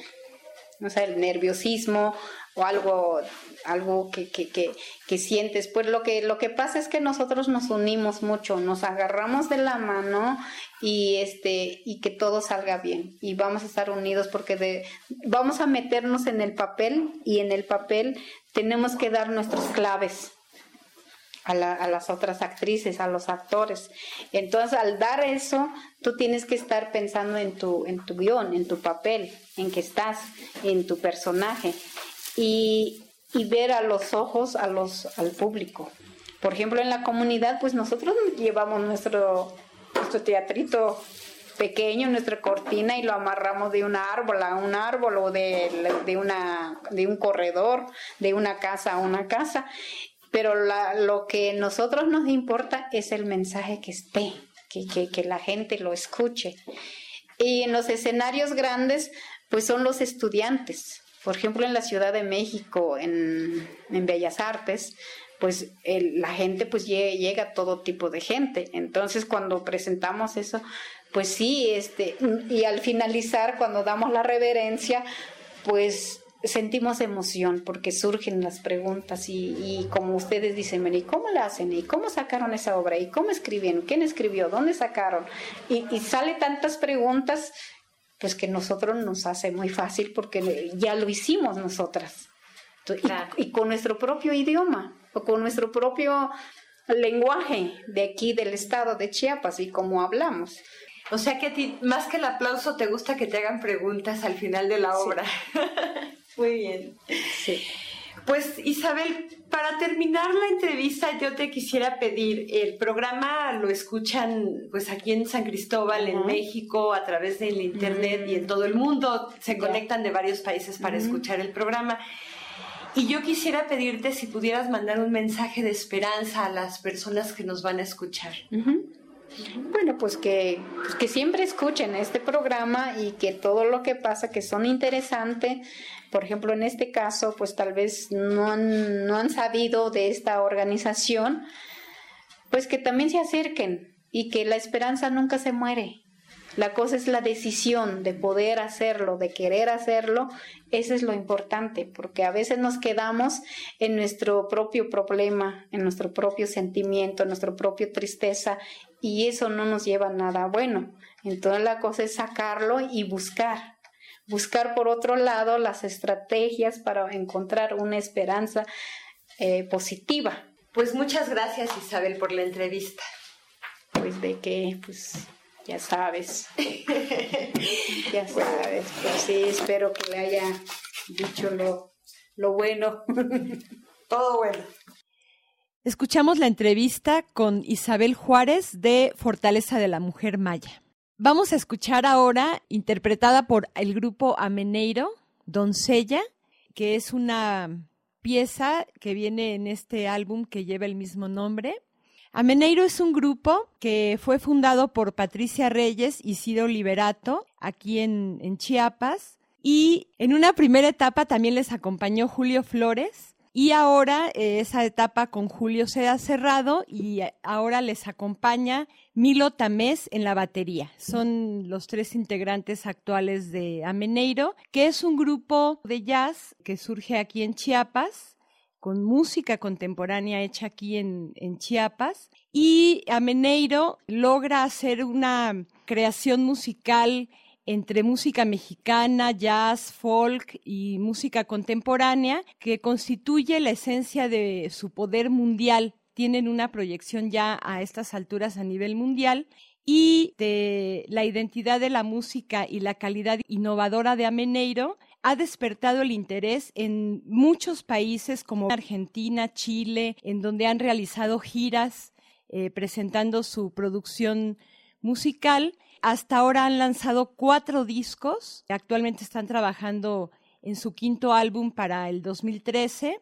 Speaker 12: no sé, el nerviosismo o algo algo que, que, que, que, sientes. Pues lo que, lo que pasa es que nosotros nos unimos mucho, nos agarramos de la mano y, este, y que todo salga bien. Y vamos a estar unidos porque de, vamos a meternos en el papel y en el papel tenemos que dar nuestras claves. A, a, las otras actrices, a los actores. Entonces, al dar eso, tú tienes que estar pensando en tu, en tu guion, en tu papel, en que estás, en tu personaje. Y, ver a los ojos a los, al público. Por ejemplo, en la comunidad, pues nosotros llevamos nuestro teatrito pequeño, nuestra cortina y lo amarramos de un árbol a un árbol o de, de, una, de un corredor, de una casa a una casa. Pero la, lo que a nosotros nos importa es el mensaje que esté, que, que, que la gente lo escuche. Y en los escenarios grandes, pues son los estudiantes, por ejemplo, en la Ciudad de México, en, Bellas Artes, pues la gente pues llega, todo tipo de gente. Entonces, cuando presentamos eso, pues sí, este, y al finalizar, cuando damos la reverencia, pues sentimos emoción porque surgen las preguntas y, como ustedes dicen, ¿y cómo la hacen? ¿Y cómo sacaron esa obra? ¿Y cómo escribieron? ¿Quién escribió? ¿Dónde sacaron? Y, y sale tantas preguntas pues que nosotros nos hace muy fácil porque ya lo hicimos nosotras. Y, con nuestro propio idioma o con nuestro propio lenguaje de aquí del estado de Chiapas y cómo hablamos.
Speaker 11: O sea que a ti, más que el aplauso, te gusta que te hagan preguntas al final de la obra. (laughs) Muy bien. Sí. Pues Isabel, para terminar la entrevista yo te quisiera pedir, el programa lo escuchan pues aquí en San Cristóbal, en México, a través del internet y en todo el mundo, se conectan de varios países para escuchar el programa. Y yo quisiera pedirte si pudieras mandar un mensaje de esperanza a las personas que nos van a escuchar.
Speaker 12: Bueno, pues que, pues que siempre escuchen este programa y que todo lo que pasa, que son interesantes, por ejemplo, en este caso, pues tal vez no han, no han sabido de esta organización, pues que también se acerquen y que la esperanza nunca se muere. La cosa es la decisión de poder hacerlo, de querer hacerlo. Eso es lo importante, porque a veces nos quedamos en nuestro propio problema, en nuestro propio sentimiento, en nuestra propia tristeza, y eso no nos lleva a nada bueno. Entonces la cosa es sacarlo y buscar, buscar por otro lado las estrategias para encontrar una esperanza eh, positiva.
Speaker 11: Pues muchas gracias Isabel por la entrevista.
Speaker 12: Pues de que, pues ya sabes, (laughs) ya sabes, pues sí, espero que le haya dicho lo,
Speaker 11: lo bueno, (laughs) todo bueno.
Speaker 14: Escuchamos la entrevista con Isabel Juárez de Fortaleza de la Mujer Maya. Vamos a escuchar ahora, interpretada por el grupo Ameneiro, Doncella, que es una pieza que viene en este álbum que lleva el mismo nombre. Ameneiro es un grupo que fue fundado por Patricia Reyes y Ciro Liberato aquí en, Chiapas. Y en una primera etapa también les acompañó Julio Flores, y ahora eh, esa etapa con Julio se ha cerrado y eh, ahora les acompaña Milo Tamés en la batería. Son los tres integrantes actuales de Ameneiro, que es un grupo de jazz que surge aquí en Chiapas con música contemporánea hecha aquí en, Chiapas. Y Ameneiro logra hacer una creación musical entre música mexicana, jazz, folk y música contemporánea, que constituye la esencia de su poder mundial. Tienen una proyección ya a estas alturas a nivel mundial y de la identidad de la música y la calidad innovadora de Ameneiro ha despertado el interés en muchos países como Argentina, Chile, en donde han realizado giras eh, presentando su producción musical hasta ahora han lanzado cuatro discos. Actualmente están trabajando en su quinto álbum para el 2013.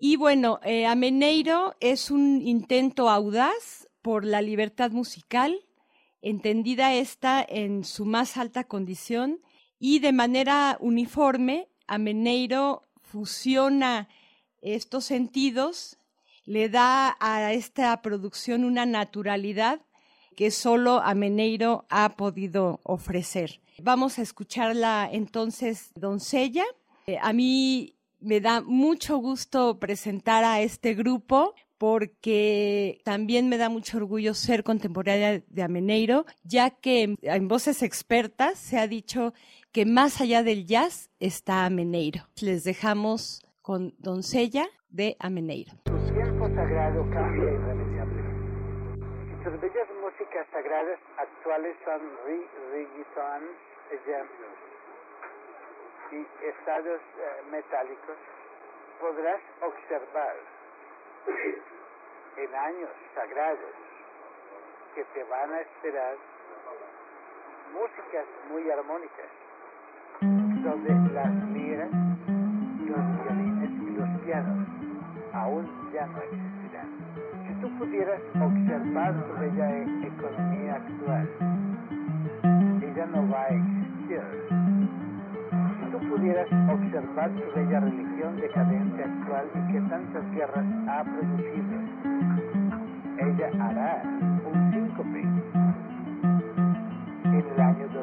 Speaker 14: Y bueno, eh, Ameneiro es un intento audaz por la libertad musical, entendida esta en su más alta condición y de manera uniforme, Ameneiro fusiona estos sentidos, le da a esta producción una naturalidad que solo Ameneiro ha podido ofrecer. Vamos a escucharla entonces, doncella. Eh, a mí me da mucho gusto presentar a este grupo porque también me da mucho orgullo ser contemporánea de Ameneiro, ya que en, voces expertas se ha dicho que más allá del jazz está Ameneiro. Les dejamos con Doncella de Ameneiro.
Speaker 15: sagrado sus bellas músicas sagradas actuales son reggaeton, ejemplos, y estados eh, metálicos. Podrás observar en años sagrados que te van a esperar músicas muy armónicas, donde las liras, los violines y los pianos aún ya no existirán tú pudieras observar su bella economía actual, ella no va a existir. Tú pudieras observar su bella religión decadente actual y que tantas guerras ha producido, ella hará un síncope en el año 2012.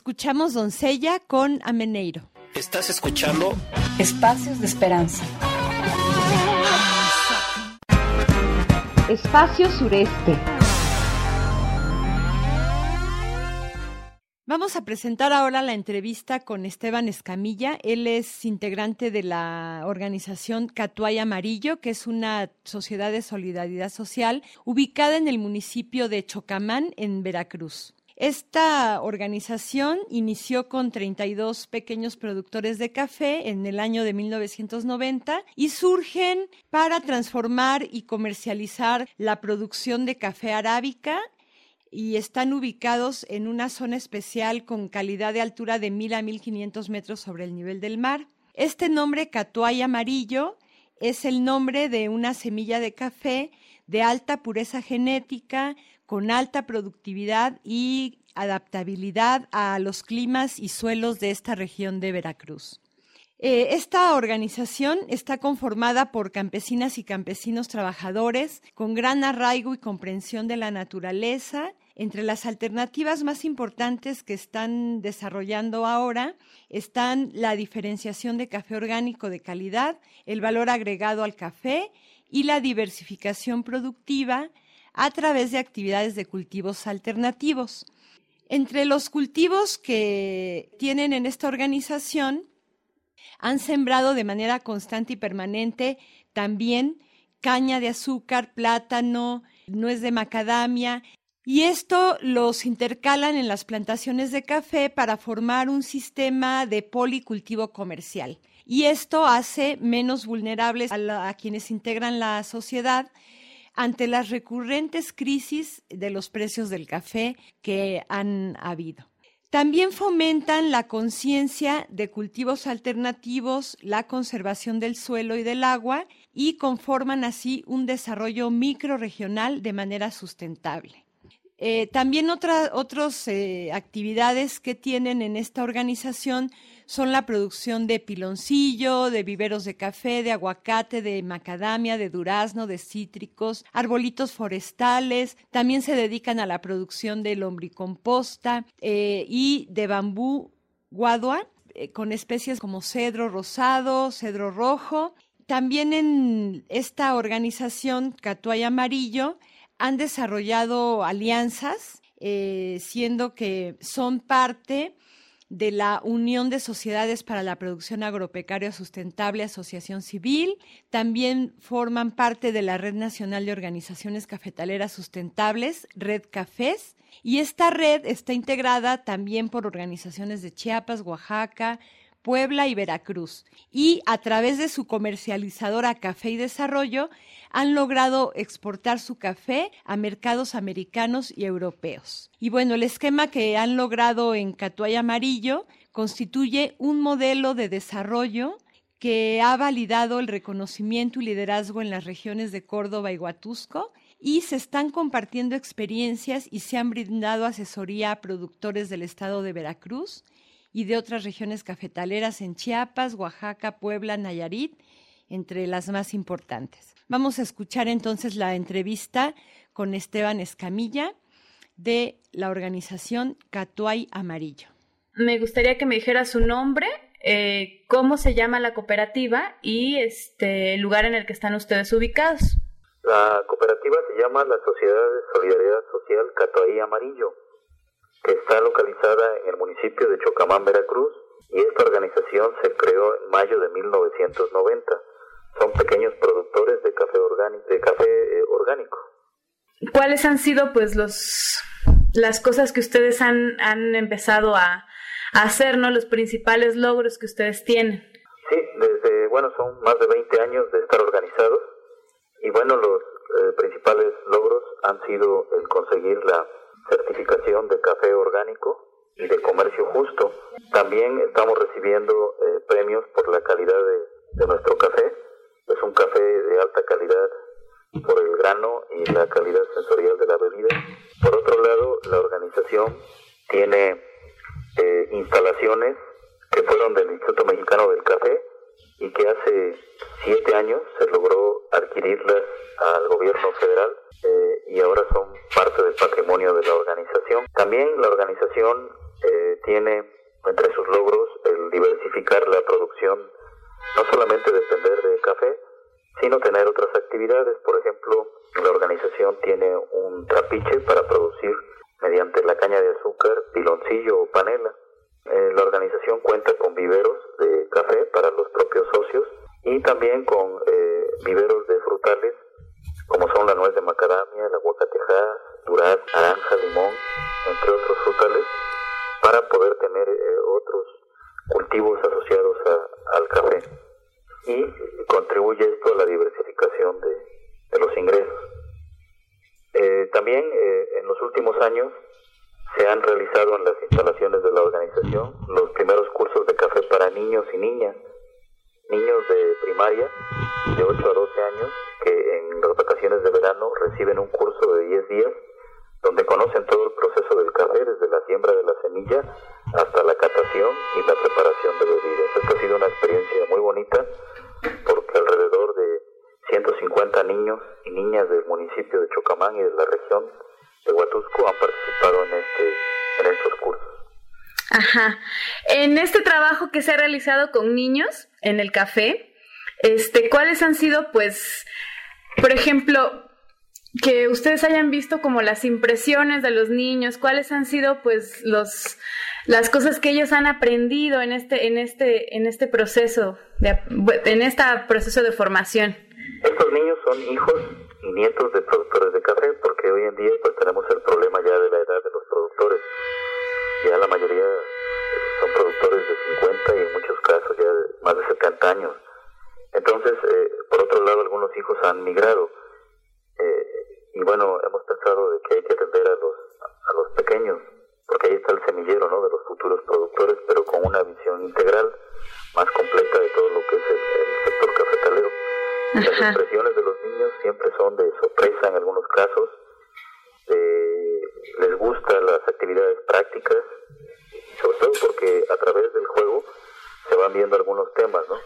Speaker 14: Escuchamos Doncella con Ameneiro.
Speaker 1: Estás escuchando
Speaker 2: Espacios de Esperanza.
Speaker 9: Espacio Sureste.
Speaker 14: Vamos a presentar ahora la entrevista con Esteban Escamilla. Él es integrante de la organización Catuay Amarillo, que es una sociedad de solidaridad social ubicada en el municipio de Chocamán, en Veracruz. Esta organización inició con 32 pequeños productores de café en el año de 1990 y surgen para transformar y comercializar la producción de café arábica y están ubicados en una zona especial con calidad de altura de 1000 a 1500 metros sobre el nivel del mar. Este nombre Catuay amarillo es el nombre de una semilla de café de alta pureza genética, con alta productividad y adaptabilidad a los climas y suelos de esta región de Veracruz. Eh, esta organización está conformada por campesinas y campesinos trabajadores con gran arraigo y comprensión de la naturaleza entre las alternativas más importantes que están desarrollando ahora están la diferenciación de café orgánico de calidad, el valor agregado al café y la diversificación productiva a través de actividades de cultivos alternativos. Entre los cultivos que tienen en esta organización, han sembrado de manera constante y permanente también caña de azúcar, plátano, nuez de macadamia y esto los intercalan en las plantaciones de café para formar un sistema de policultivo comercial. Y esto hace menos vulnerables a, quienes integran la sociedad ante las recurrentes crisis de los precios del café que han habido. También fomentan la conciencia de cultivos alternativos, la conservación del suelo y del agua y conforman así un desarrollo microregional de manera sustentable. Eh, también otras eh, actividades que tienen en esta organización son la producción de piloncillo, de viveros de café, de aguacate, de macadamia, de durazno, de cítricos, arbolitos forestales. También se dedican a la producción de lombricomposta eh, y de bambú guadua con especies como cedro rosado, cedro rojo. También en esta organización Catuay Amarillo han desarrollado alianzas, eh, siendo que son parte de la Unión de Sociedades para la Producción Agropecuaria Sustentable Asociación Civil, también forman parte de la Red Nacional de Organizaciones Cafetaleras Sustentables, Red Cafés, y esta red está integrada también por organizaciones de Chiapas, Oaxaca, Puebla y Veracruz. Y a través de su comercializadora Café y Desarrollo han logrado exportar su café a mercados americanos y europeos. Y bueno, el esquema que han logrado en Catuay Amarillo constituye un modelo de desarrollo que ha validado el reconocimiento y liderazgo en las regiones de Córdoba y Huatusco y se están compartiendo experiencias y se han brindado asesoría a productores del estado de Veracruz y de otras regiones cafetaleras en Chiapas, Oaxaca, Puebla, Nayarit, entre las más importantes. Vamos a escuchar entonces la entrevista con Esteban Escamilla de la organización Catuay Amarillo.
Speaker 6: Me gustaría que me dijera su nombre, eh, cómo se llama la cooperativa y este el lugar en el que están ustedes ubicados.
Speaker 16: La cooperativa se llama la Sociedad de Solidaridad Social Catuay Amarillo está localizada en el municipio de Chocamán, Veracruz, y esta organización se creó en mayo de 1990. Son pequeños productores de café orgánico. De café, eh, orgánico.
Speaker 6: ¿Cuáles han sido pues los las cosas que ustedes han, han empezado a, hacer, ¿no? Los principales logros que ustedes tienen.
Speaker 16: Sí, desde, bueno, son más de 20 años de estar organizados y bueno, los eh, principales logros han sido el conseguir la certificación de café orgánico y de comercio justo. También estamos recibiendo eh, premios por la calidad de, nuestro café. Es un café de alta calidad por el grano y la calidad sensorial de la bebida. Por otro lado, la organización tiene eh, instalaciones que fueron del Instituto Mexicano del Café y que hace siete años se logró adquirirlas al gobierno federal eh, y ahora son parte del patrimonio de la organización. También la organización eh, tiene entre sus logros el diversificar la producción, no solamente depender de café, sino tener otras actividades. Por ejemplo, la organización tiene un trapiche para producir mediante la caña de azúcar, piloncillo o panela. Eh, la organización cuenta con viveros de café para los propios socios y también con eh, viveros de frutales como son la nuez de macadamia, el aguacatejá, duraz, naranja, limón, entre otros frutales, para poder tener eh, otros cultivos asociados al café. Y contribuye esto a la diversificación de, los ingresos. Eh, también eh, en los últimos años se han realizado en las instalaciones de la organización los primeros cursos de café para niños y niñas, niños de primaria de 8 a 12 años que en las vacaciones de verano reciben un curso de 10 días donde conocen todo el proceso del café, desde la siembra de la semilla hasta la catación y la preparación de bebidas. Esta ha sido una experiencia muy bonita porque alrededor de 150 niños y niñas del municipio de Chocamán y de la región de Huatusco han participado en, este, en estos cursos.
Speaker 17: Ajá. En este trabajo que se ha realizado con niños en el café, este, ¿cuáles han sido, pues, por ejemplo, que ustedes hayan visto como las impresiones de los niños, cuáles han sido pues los las cosas que ellos han aprendido en este en este en este proceso de, en este proceso de formación.
Speaker 16: Estos niños son hijos y nietos de productores de café porque hoy en día pues tenemos el problema ya de la edad de los productores. Ya la mayoría son productores de 50 y en muchos casos ya de más de 70 años. Entonces, eh, por otro lado, algunos hijos han migrado eh, y bueno, hemos pensado de que hay que atender a los, a los pequeños, porque ahí está el semillero ¿no? de los futuros productores, pero con una visión integral más completa de todo lo que es el, cafetalero. Las expresiones de los niños siempre son de sorpresa en algunos casos, les gustan las actividades prácticas, sobre todo porque a través del juego se van viendo algunos temas, ¿no?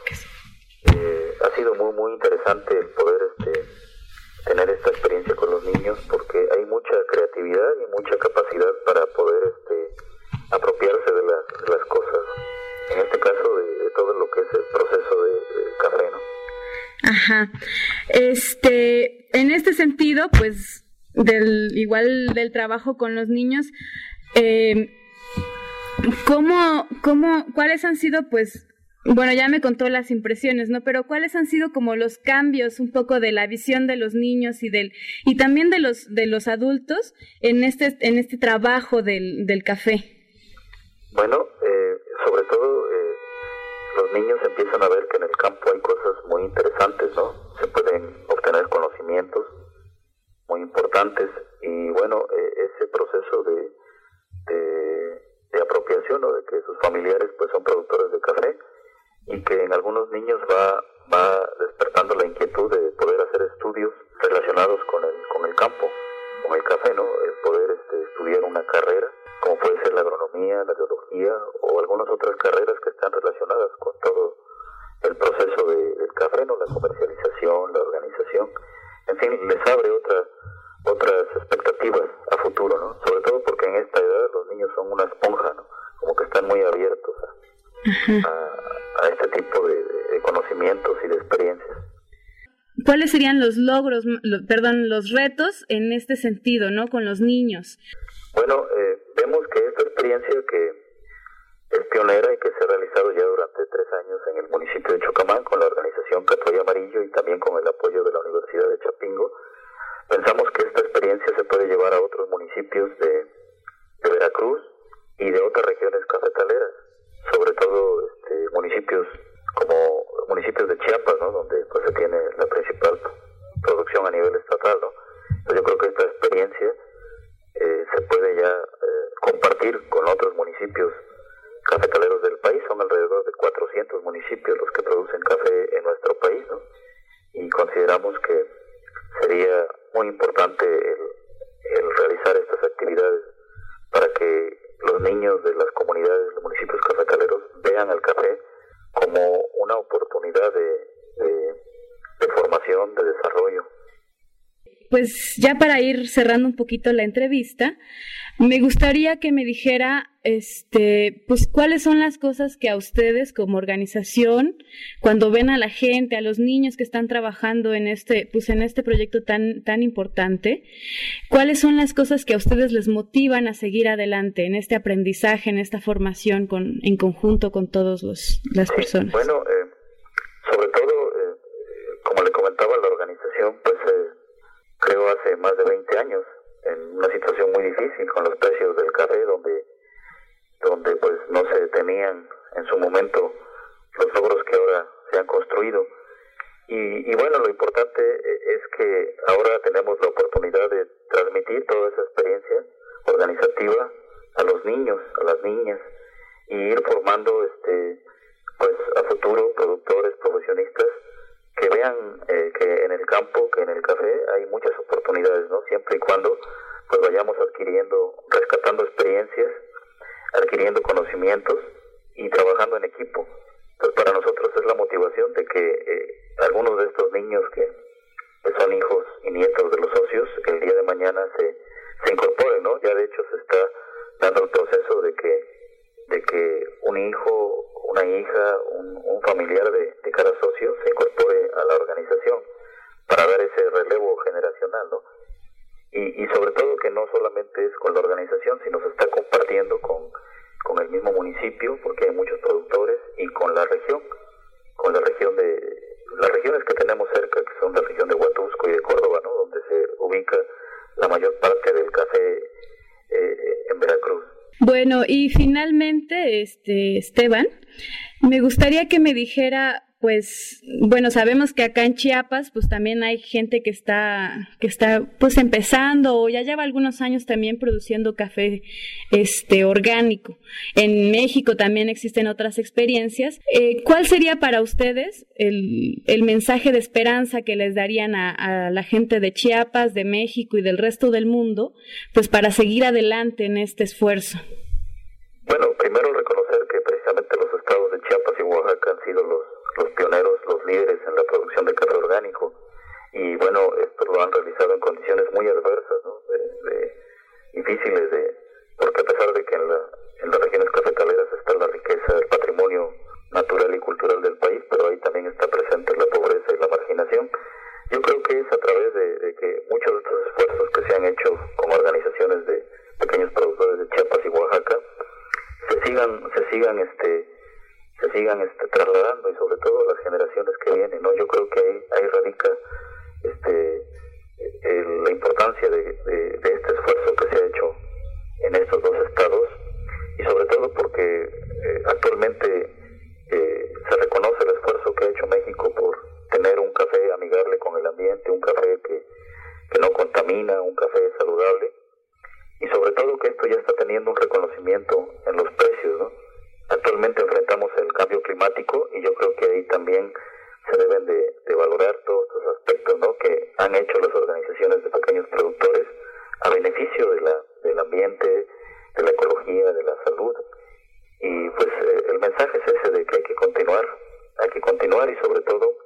Speaker 16: Eh, ha sido muy, muy interesante el poder este, tener esta experiencia con los niños porque hay mucha creatividad y mucha capacidad para poder este, apropiarse de, las cosas. En este caso, de, todo lo que es el proceso de, café, ¿no?
Speaker 17: Ajá. Este, en este sentido, pues, del igual del trabajo con los niños, eh, ¿cómo, cómo, cuáles han sido, pues, bueno, ya me contó las impresiones, ¿no? Pero ¿cuáles han sido como los cambios un poco de la visión de los niños y del y también de los de los adultos en este en este trabajo del, del café?
Speaker 16: Bueno, eh, sobre todo los niños empiezan a ver que en el campo hay cosas muy interesantes, ¿no? Se pueden obtener conocimientos muy importantes y bueno, eh, ese proceso de, de, apropiación, ¿no? De que sus familiares pues son productores de café y que en algunos niños va, va despertando la inquietud de poder hacer estudios relacionados con el, con el campo, con el café, ¿no? El poder este, estudiar una carrera, como puede ser la agronomía, la biología o algunas otras carreras que están relacionadas con todo el proceso de, del café, ¿no? La comercialización, la organización, en fin, les abre otra, otras expectativas a futuro, ¿no? Sobre todo porque en esta edad los niños son una esponja, ¿no? Como que están muy abiertos a, este tipo de, conocimientos y de experiencias.
Speaker 17: ¿Cuáles serían los logros, perdón, los retos en este sentido, ¿no? Con los niños.
Speaker 16: Bueno, eh, vemos que esta experiencia que es pionera y que se ha realizado ya durante tres años en el municipio de Chocamán con la organización Catoya Amarillo y también con el apoyo de la Universidad de Chapingo, pensamos que esta experiencia se puede llevar a otros municipios de Veracruz y de otras regiones cafetaleras sobre todo este, municipios como municipios de Chiapas, ¿no? donde pues se tiene la principal producción a nivel estatal. ¿no? yo creo que esta experiencia eh, se puede ya eh, compartir con otros municipios cafetaleros del país. Son alrededor de 400 municipios los que producen café en nuestro país. ¿no? Y consideramos que sería muy importante el realizar estas actividades para que los niños de las comunidades, los municipios cafetaleros, vean al café como una oportunidad de, de, formación, de desarrollo.
Speaker 17: Pues ya para ir cerrando un poquito la entrevista, me gustaría que me dijera este, pues cuáles son las cosas que a ustedes como organización, cuando ven a la gente, a los niños que están trabajando en este, pues en este proyecto tan, tan importante, cuáles son las cosas que a ustedes les motivan a seguir adelante en este aprendizaje, en esta formación con, en conjunto con todas las personas.
Speaker 16: Bueno, eh, sobre todo, eh, como le comentaba, la organización, pues eh, creo hace más de 20 años en una situación muy difícil con los precios del café donde donde pues no se tenían en su momento los logros que ahora se han construido. Y, y bueno lo importante es que ahora tenemos la oportunidad de transmitir toda esa experiencia organizativa a los niños a las niñas y ir formando este pues a futuro productores profesionistas que vean eh, que en el campo, que en el café hay muchas oportunidades, ¿no? Siempre y cuando pues vayamos adquiriendo, rescatando experiencias, adquiriendo conocimientos y trabajando en equipo. Entonces para nosotros es la motivación de que eh, algunos de estos niños que, son hijos y nietos de los socios, el día de mañana se, se incorporen, ¿no? Ya de hecho se está dando el proceso de que, de que un hijo una hija, un, familiar de, de, cada socio se incorpore a la organización para dar ese relevo generacional, ¿no? Y, y sobre todo que no solamente es con la organización, sino se está compartiendo con, con el mismo municipio, porque hay muchos productores, y con la región, con la región de, las regiones que tenemos cerca, que son la región de Huatusco y de Córdoba, ¿no? Donde se ubica la mayor parte del café eh, en Veracruz.
Speaker 17: Bueno, y finalmente, este, Esteban, me gustaría que me dijera, pues, bueno, sabemos que acá en Chiapas, pues también hay gente que está, que está, pues, empezando o ya lleva algunos años también produciendo café, este, orgánico. En México también existen otras experiencias. Eh, ¿Cuál sería para ustedes el, el, mensaje de esperanza que les darían a, a la gente de Chiapas, de México y del resto del mundo, pues, para seguir adelante en este esfuerzo?
Speaker 16: Bueno, primero reconocer que precisamente los estados de Chiapas y Oaxaca han sido los, los pioneros, los líderes en la producción de café orgánico. Y bueno, esto lo han realizado en condiciones muy adversas, ¿no? de, difíciles, de, porque a pesar de que en, la, en las regiones cafetaleras está la riqueza, el patrimonio natural y cultural del país, pero ahí también está presente la pobreza y la marginación. Yo creo que es a través de, de que muchos de estos esfuerzos que se han hecho como organizaciones de pequeños productores de Chiapas y Oaxaca, se sigan se sigan este se sigan este trasladando y sobre todo las generaciones que vienen no yo creo que ahí, ahí radica este la importancia de, este esfuerzo que se ha hecho en estos dos estados y sobre todo porque eh, actualmente eh, se reconoce el esfuerzo que ha hecho México por tener un café amigable con el ambiente un café que, que no contamina un café saludable y sobre todo que esto ya está teniendo un reconocimiento en los precios. ¿no? Actualmente enfrentamos el cambio climático y yo creo que ahí también se deben de, valorar todos estos aspectos ¿no? que han hecho las organizaciones de pequeños productores a beneficio de la, del ambiente, de la ecología, de la salud. Y pues eh, el mensaje es ese de que hay que continuar, hay que continuar y sobre todo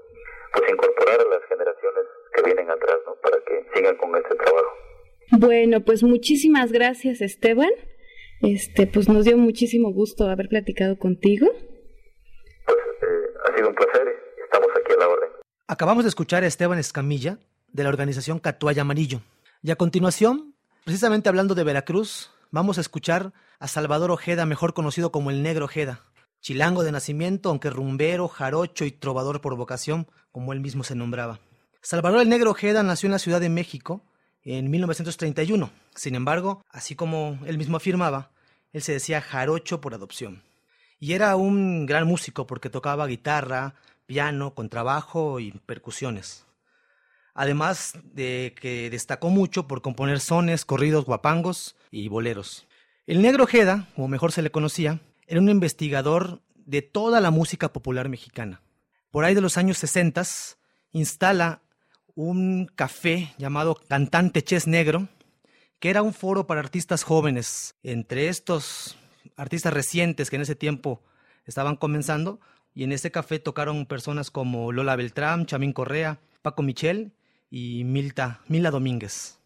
Speaker 16: pues incorporar a las generaciones que vienen atrás ¿no? para que sigan con este trabajo.
Speaker 17: Bueno, pues muchísimas gracias Esteban. Este, pues nos dio muchísimo gusto haber platicado contigo.
Speaker 16: Pues eh, ha sido un placer y estamos aquí a la orden.
Speaker 13: Acabamos de escuchar a Esteban Escamilla de la organización Catuaya Amarillo. Y a continuación, precisamente hablando de Veracruz, vamos a escuchar a Salvador Ojeda, mejor conocido como el Negro Ojeda. Chilango de nacimiento, aunque rumbero, jarocho y trovador por vocación, como él mismo se nombraba. Salvador el Negro Ojeda nació en la Ciudad de México en 1931. Sin embargo, así como él mismo afirmaba, él se decía jarocho por adopción. Y era un gran músico porque tocaba guitarra, piano, contrabajo y percusiones. Además de que destacó mucho por componer sones, corridos, guapangos y boleros. El negro Jeda, como mejor se le conocía, era un investigador de toda la música popular mexicana. Por ahí de los años 60 instala un café llamado Cantante Ches Negro, que era un foro para artistas jóvenes. Entre estos artistas recientes que en ese tiempo estaban comenzando, y en ese café tocaron personas como Lola Beltrán, Chamín Correa, Paco Michel y Milta, Mila Domínguez.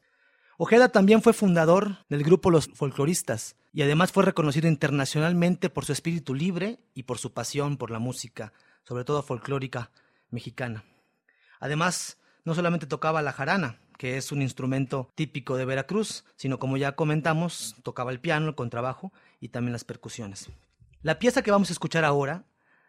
Speaker 13: Ojeda también fue fundador del grupo Los Folcloristas, y además fue reconocido internacionalmente por su espíritu libre y por su pasión por la música, sobre todo folclórica mexicana. Además, no solamente tocaba la jarana, que es un instrumento típico de Veracruz, sino como ya comentamos, tocaba el piano, el contrabajo y también las percusiones. La pieza que vamos a escuchar ahora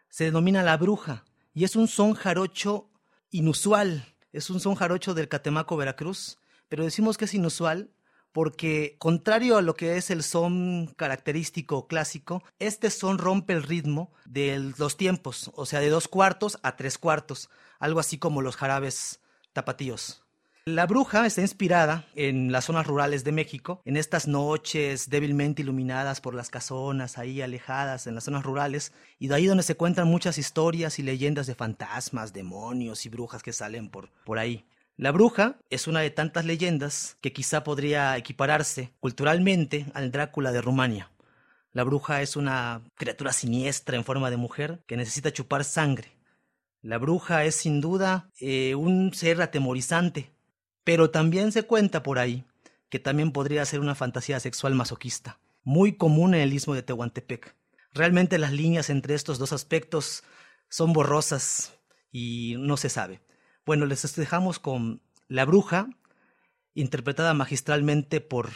Speaker 13: se denomina La Bruja y es un son jarocho inusual, es un son jarocho del Catemaco, Veracruz, pero decimos que es inusual porque contrario a lo que es el son característico clásico, este son rompe el ritmo de los tiempos, o sea, de dos cuartos a tres cuartos, algo así como los jarabes tapatíos. La bruja está inspirada en las zonas rurales de México, en estas noches débilmente iluminadas por las casonas, ahí alejadas en las zonas rurales, y de ahí donde se cuentan muchas historias y leyendas de fantasmas, demonios y brujas que salen por, por ahí. La bruja es una de tantas leyendas que quizá podría equipararse culturalmente al Drácula de Rumania. La bruja es una criatura siniestra en forma de mujer que necesita chupar sangre. La bruja es sin duda eh, un ser atemorizante, pero también se cuenta por ahí que también podría ser una fantasía sexual masoquista, muy común en el istmo de Tehuantepec. Realmente las líneas entre estos dos aspectos son borrosas y no se sabe. Bueno, les dejamos con La Bruja, interpretada magistralmente por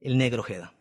Speaker 13: el negro Jeda.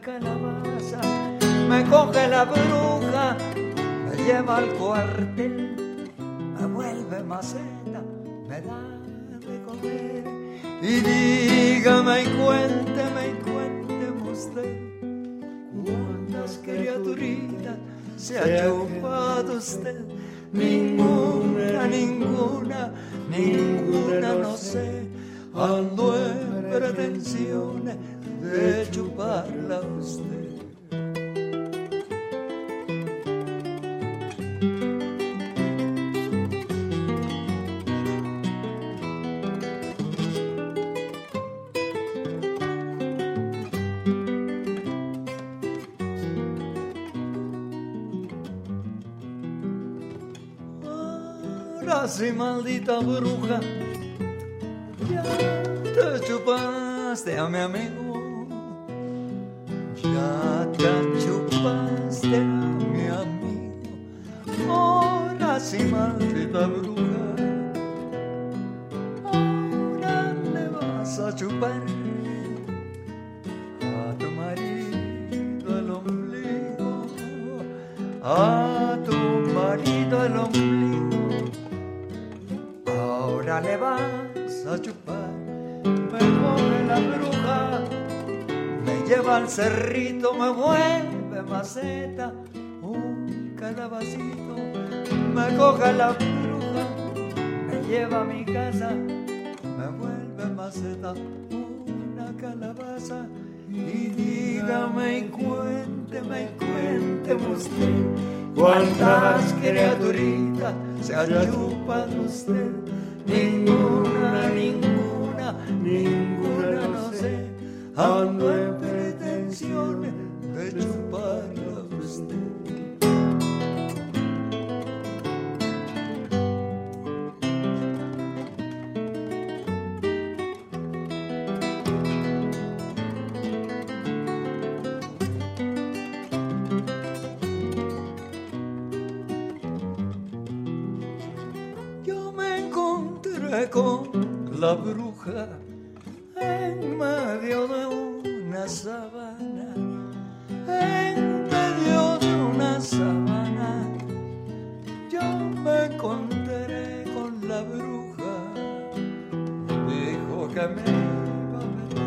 Speaker 18: Calabaza, me coge la bruja, me lleva al cuartel, me vuelve maceta, me da de comer. Y dígame y cuénteme y cuénteme usted, cuántas criaturitas se ha chupado usted. Ninguna, ninguna, ninguna, no sé, ando en pretensiones de chuparla usted. Ahora sí, maldita bruja, ya te chupaste a mi amigo cerrito, me vuelve maceta, un calabacito, me coge la bruja, me lleva a mi casa, me vuelve maceta, una calabaza, y dígame y cuénteme y cuénteme usted, cuántas criaturitas se ha chupado usted, ninguna, que me iba a meter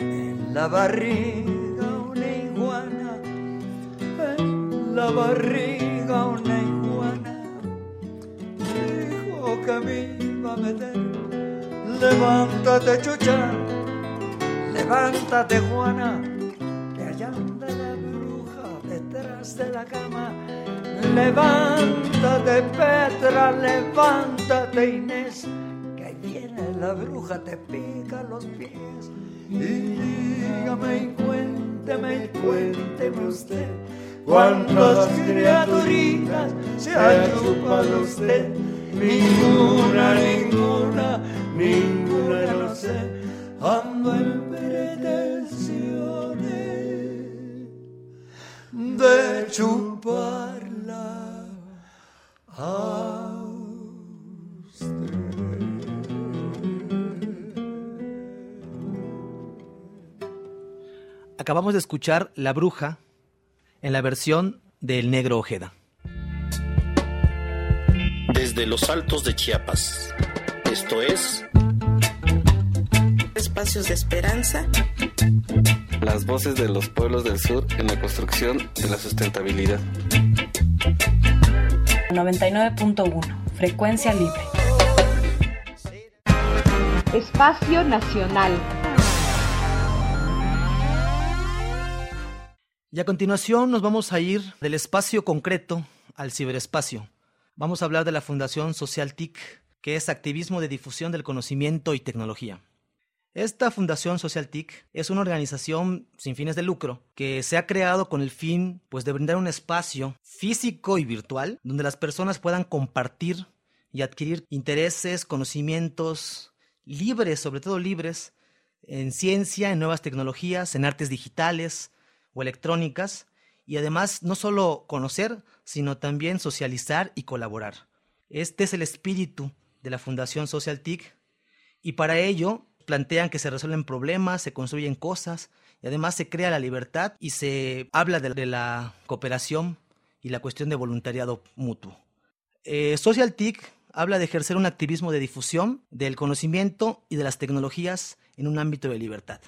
Speaker 18: en la barriga una iguana, en la barriga una iguana, dijo que me iba a meter. Levántate, chucha, levántate, Juana, que allá anda la bruja detrás de la cama. Levántate, Petra, levántate, Inés, la bruja, te pica los pies. Y dígame y cuénteme y cuénteme usted, cuántas criaturitas se ha chupado usted. Ninguna, ninguna ninguna no sé, ando en pretensiones de chuparla a
Speaker 13: Acabamos de escuchar La Bruja en la versión del Negro Ojeda.
Speaker 1: Desde los altos de Chiapas. Esto es
Speaker 19: Espacios de Esperanza.
Speaker 3: Las voces de los pueblos del sur en la construcción de la sustentabilidad.
Speaker 2: 99.1 Frecuencia libre.
Speaker 9: Espacio Nacional.
Speaker 13: Y a continuación nos vamos a ir del espacio concreto al ciberespacio. Vamos a hablar de la Fundación Social TIC, que es activismo de difusión del conocimiento y tecnología. Esta Fundación Social TIC es una organización sin fines de lucro que se ha creado con el fin pues, de brindar un espacio físico y virtual donde las personas puedan compartir y adquirir intereses, conocimientos libres, sobre todo libres, en ciencia, en nuevas tecnologías, en artes digitales o electrónicas, y además no solo conocer, sino también socializar y colaborar. Este es el espíritu de la Fundación Social TIC y para ello plantean que se resuelven problemas, se construyen cosas y además se crea la libertad y se habla de, la cooperación y la cuestión de voluntariado mutuo. Eh, Social TIC habla de ejercer un activismo de difusión del conocimiento y de las tecnologías en un ámbito de libertad.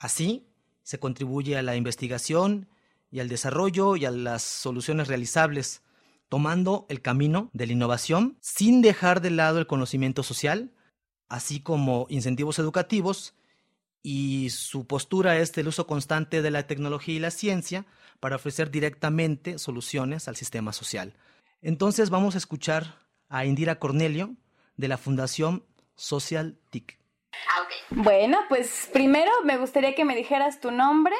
Speaker 13: Así, se contribuye a la investigación y al desarrollo y a las soluciones realizables tomando el camino de la innovación sin dejar de lado el conocimiento social, así como incentivos educativos, y su postura es el uso constante de la tecnología y la ciencia para ofrecer directamente soluciones al sistema social. Entonces vamos a escuchar a Indira Cornelio de la Fundación Social TIC.
Speaker 6: Ah, bueno, pues primero me gustaría que me dijeras tu nombre,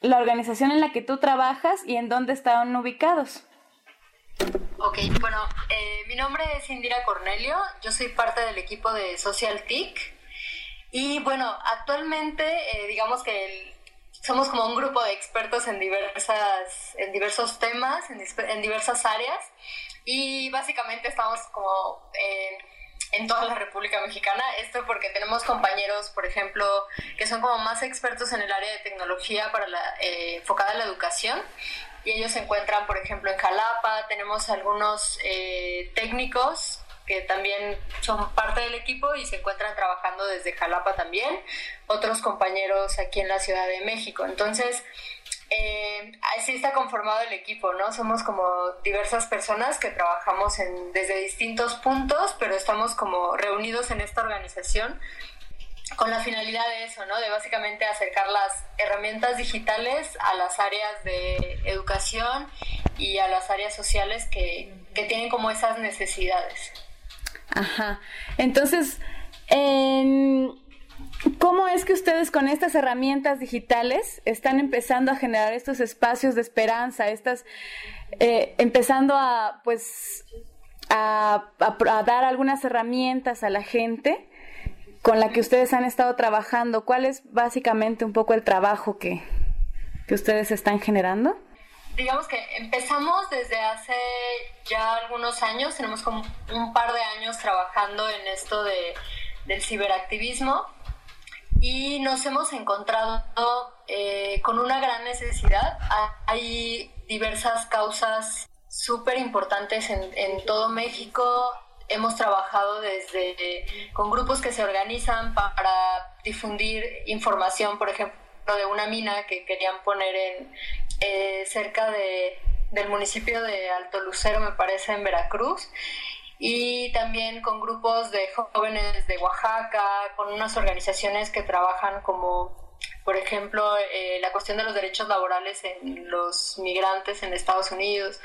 Speaker 6: la organización en la que tú trabajas y en dónde están ubicados.
Speaker 20: Ok, bueno, eh, mi nombre es Indira Cornelio, yo soy parte del equipo de Social TIC y bueno, actualmente eh, digamos que somos como un grupo de expertos en, diversas, en diversos temas, en, diversas áreas y básicamente estamos como en toda la República Mexicana. Esto porque tenemos compañeros, por ejemplo, que son como más expertos en el área de tecnología para la, eh, enfocada en la educación y ellos se encuentran, por ejemplo, en Jalapa. Tenemos algunos eh, técnicos que también son parte del equipo y se encuentran trabajando desde Jalapa también, otros compañeros aquí en la Ciudad de México. Entonces, eh, así está conformado el equipo, ¿no? Somos como diversas personas que trabajamos en, desde distintos puntos, pero estamos como reunidos en esta organización con la finalidad de eso, ¿no? De básicamente acercar las herramientas digitales a las áreas de educación y a las áreas sociales que, que tienen como esas necesidades.
Speaker 6: Ajá. Entonces, ¿cómo es que ustedes con estas herramientas digitales están empezando a generar estos espacios de esperanza, estas, eh, empezando a, pues, a, a dar algunas herramientas a la gente? con la que ustedes han estado trabajando, ¿cuál es básicamente un poco el trabajo que, que ustedes están generando?
Speaker 20: digamos que empezamos desde hace ya algunos años, tenemos como un par de años trabajando en esto de, del ciberactivismo y nos hemos encontrado eh, con una gran necesidad. Hay diversas causas súper importantes en, en todo México. Hemos trabajado desde con grupos que se organizan para difundir información, por ejemplo, de una mina que querían poner en eh, cerca de, del municipio de Alto Lucero, me parece, en Veracruz y también con grupos de jóvenes de Oaxaca, con unas organizaciones que trabajan como, por ejemplo, eh, la cuestión de los derechos laborales en los migrantes en Estados Unidos.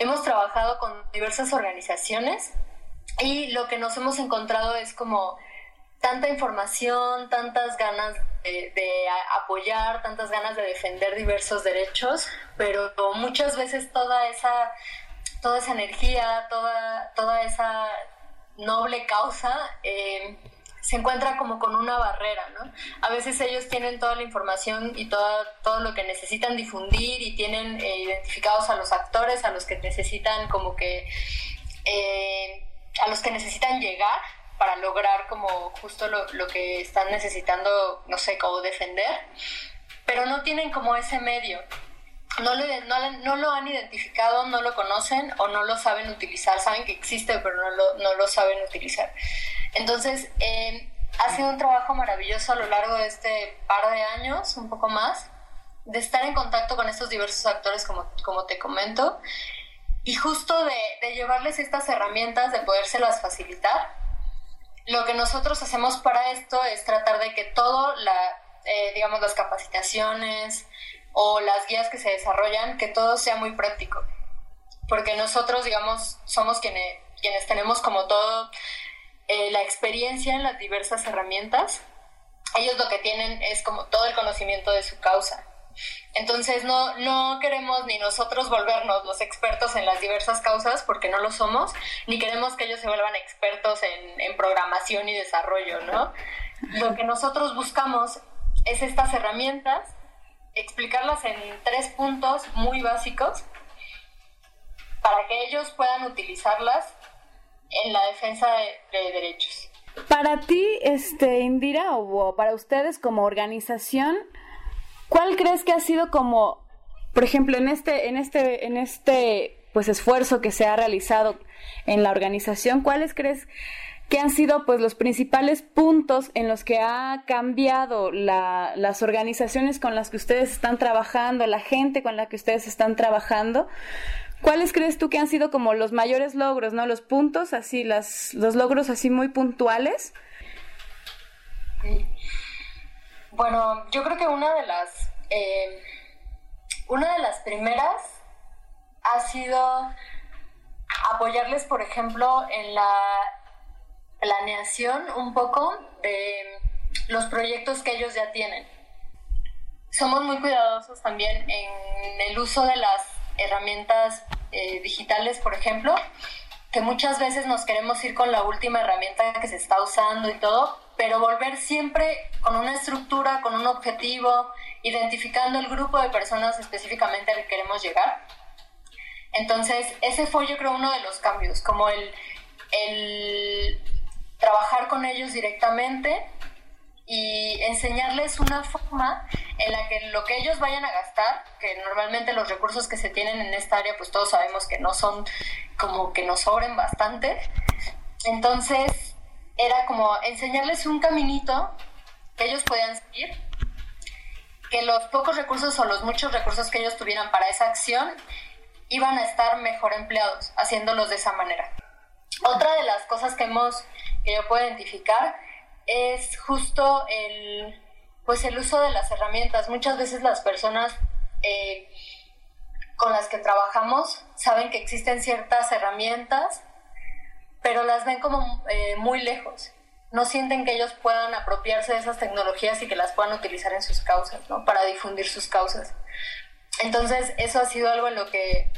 Speaker 20: Hemos trabajado con diversas organizaciones y lo que nos hemos encontrado es como tanta información, tantas ganas de, apoyar, tantas ganas de defender diversos derechos, pero muchas veces toda esa, toda esa energía, toda, toda esa noble causa eh, se encuentra como con una barrera, ¿no? A veces ellos tienen toda la información y todo, todo lo que necesitan difundir y tienen eh, identificados a los actores, a los que necesitan como que... Eh, a los que necesitan llegar para lograr como justo lo, lo que están necesitando, no sé, cómo defender, pero no tienen como ese medio. No, no, no, lo han identificado, no lo conocen o no lo saben utilizar. Saben que existe, pero no lo, no lo saben utilizar. Entonces, eh, ha sido un trabajo maravilloso a lo largo de este par de años, un poco más, de estar en contacto con estos diversos actores, como, como te comento, y justo de, de llevarles estas herramientas, de podérselas facilitar lo que nosotros hacemos para esto es tratar de que todo, la, eh, digamos, las capacitaciones o las guías que se desarrollan, que todo sea muy práctico. Porque nosotros, digamos, somos quienes, quienes tenemos como todo eh, la experiencia en las diversas herramientas. Ellos lo que tienen es como todo el conocimiento de su causa. Entonces no, no queremos ni nosotros volvernos los expertos en las diversas causas porque no lo somos, ni queremos que ellos se vuelvan expertos en, en programación y desarrollo, ¿no? Lo que nosotros buscamos es estas herramientas, explicarlas en tres puntos muy básicos para que ellos puedan utilizarlas en la defensa de, de derechos.
Speaker 6: Para ti, este, Indira, o para ustedes como organización, ¿Cuál crees que ha sido como, por ejemplo, en este, en este, en este pues esfuerzo que se ha realizado en la organización, cuáles crees que han sido pues los principales puntos en los que ha cambiado la, las organizaciones con las que ustedes están trabajando, la gente con la que ustedes están trabajando? ¿Cuáles crees tú que han sido como los mayores logros, no? Los puntos así, las, los logros así muy puntuales.
Speaker 20: Bueno, yo creo que una de las eh, una de las primeras ha sido apoyarles, por ejemplo, en la planeación un poco de los proyectos que ellos ya tienen. Somos muy cuidadosos también en el uso de las herramientas eh, digitales, por ejemplo, que muchas veces nos queremos ir con la última herramienta que se está usando y todo, pero volver siempre con una estructura, con un objetivo, identificando el grupo de personas específicamente al que queremos llegar. Entonces, ese fue yo creo uno de los cambios, como el trabajar con ellos directamente y enseñarles una forma en la que lo que ellos vayan a gastar, que normalmente los recursos que se tienen en esta área, pues todos sabemos que no son como que nos sobren bastante. Entonces, era como enseñarles un caminito que ellos podían seguir, que los pocos recursos o los muchos recursos que ellos tuvieran para esa acción iban a estar mejor empleados haciéndolos de esa manera. Otra de las cosas que hemos que yo puedo identificar es justo el pues el uso de las herramientas. Muchas veces las personas eh, con las que trabajamos saben que existen ciertas herramientas pero las ven como eh, muy lejos. No sienten que ellos puedan apropiarse de esas tecnologías y que las puedan utilizar en sus causas, ¿no? Para difundir sus causas. Entonces, eso ha sido algo en lo que,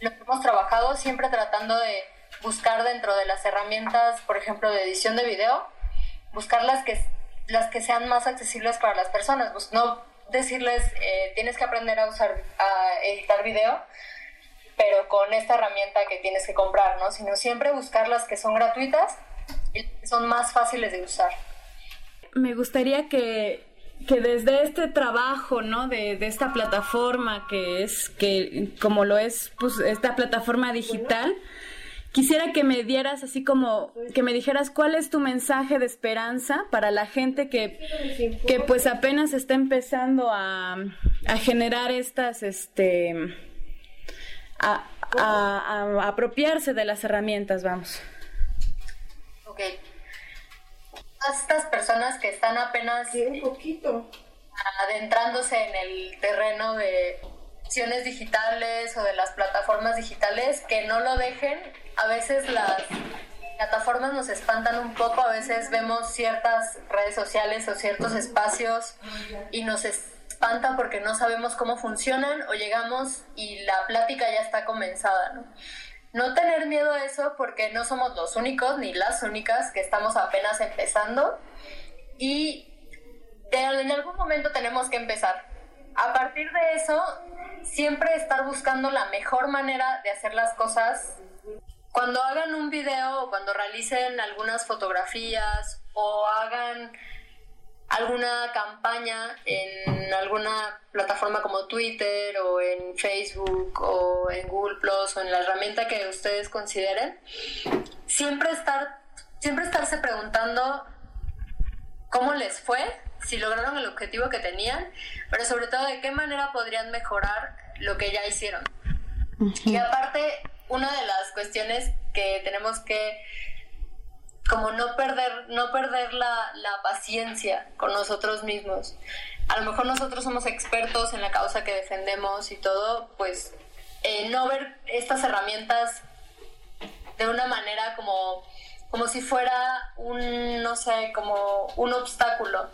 Speaker 20: lo que hemos trabajado, siempre tratando de buscar dentro de las herramientas, por ejemplo, de edición de video, buscar las que, las que sean más accesibles para las personas. Pues no, decirles, eh, tienes que aprender a usar, a editar video, pero con esta herramienta que tienes que comprar, ¿no? Sino siempre buscar las que son gratuitas y son más fáciles de usar.
Speaker 6: Me gustaría que, que desde este trabajo, ¿no? De, de, esta plataforma que es, que como lo es, pues esta plataforma digital, quisiera que me dieras así como, que me dijeras cuál es tu mensaje de esperanza para la gente que, que pues apenas está empezando a, a generar estas, este, a, a, apropiarse de las herramientas, vamos.
Speaker 20: Ok. Estas personas que están apenas
Speaker 6: un poquito
Speaker 20: adentrándose en el terreno de acciones digitales o de las plataformas digitales, que no lo dejen. A veces las plataformas nos espantan un poco, a veces vemos ciertas redes sociales o ciertos espacios y nos espanta porque no sabemos cómo funcionan o llegamos y la plática ya está comenzada, ¿no? No tener miedo a eso porque no somos los únicos ni las únicas que estamos apenas empezando y en algún momento tenemos que empezar. A partir de eso, siempre estar buscando la mejor manera de hacer las cosas. Cuando hagan un video cuando realicen algunas fotografías o hagan alguna campaña en alguna plataforma como Twitter o en Facebook o en Google Plus o en la herramienta que ustedes consideren, siempre estar siempre estarse preguntando cómo les fue, si lograron el objetivo que tenían, pero sobre todo de qué manera podrían mejorar lo que ya hicieron. Y aparte, una de las cuestiones que tenemos que como no perder, no perder la, la, paciencia con nosotros mismos. A lo mejor nosotros somos expertos en la causa que defendemos y todo, pues eh, no ver estas herramientas de una manera como, como si fuera un, no sé, como un obstáculo.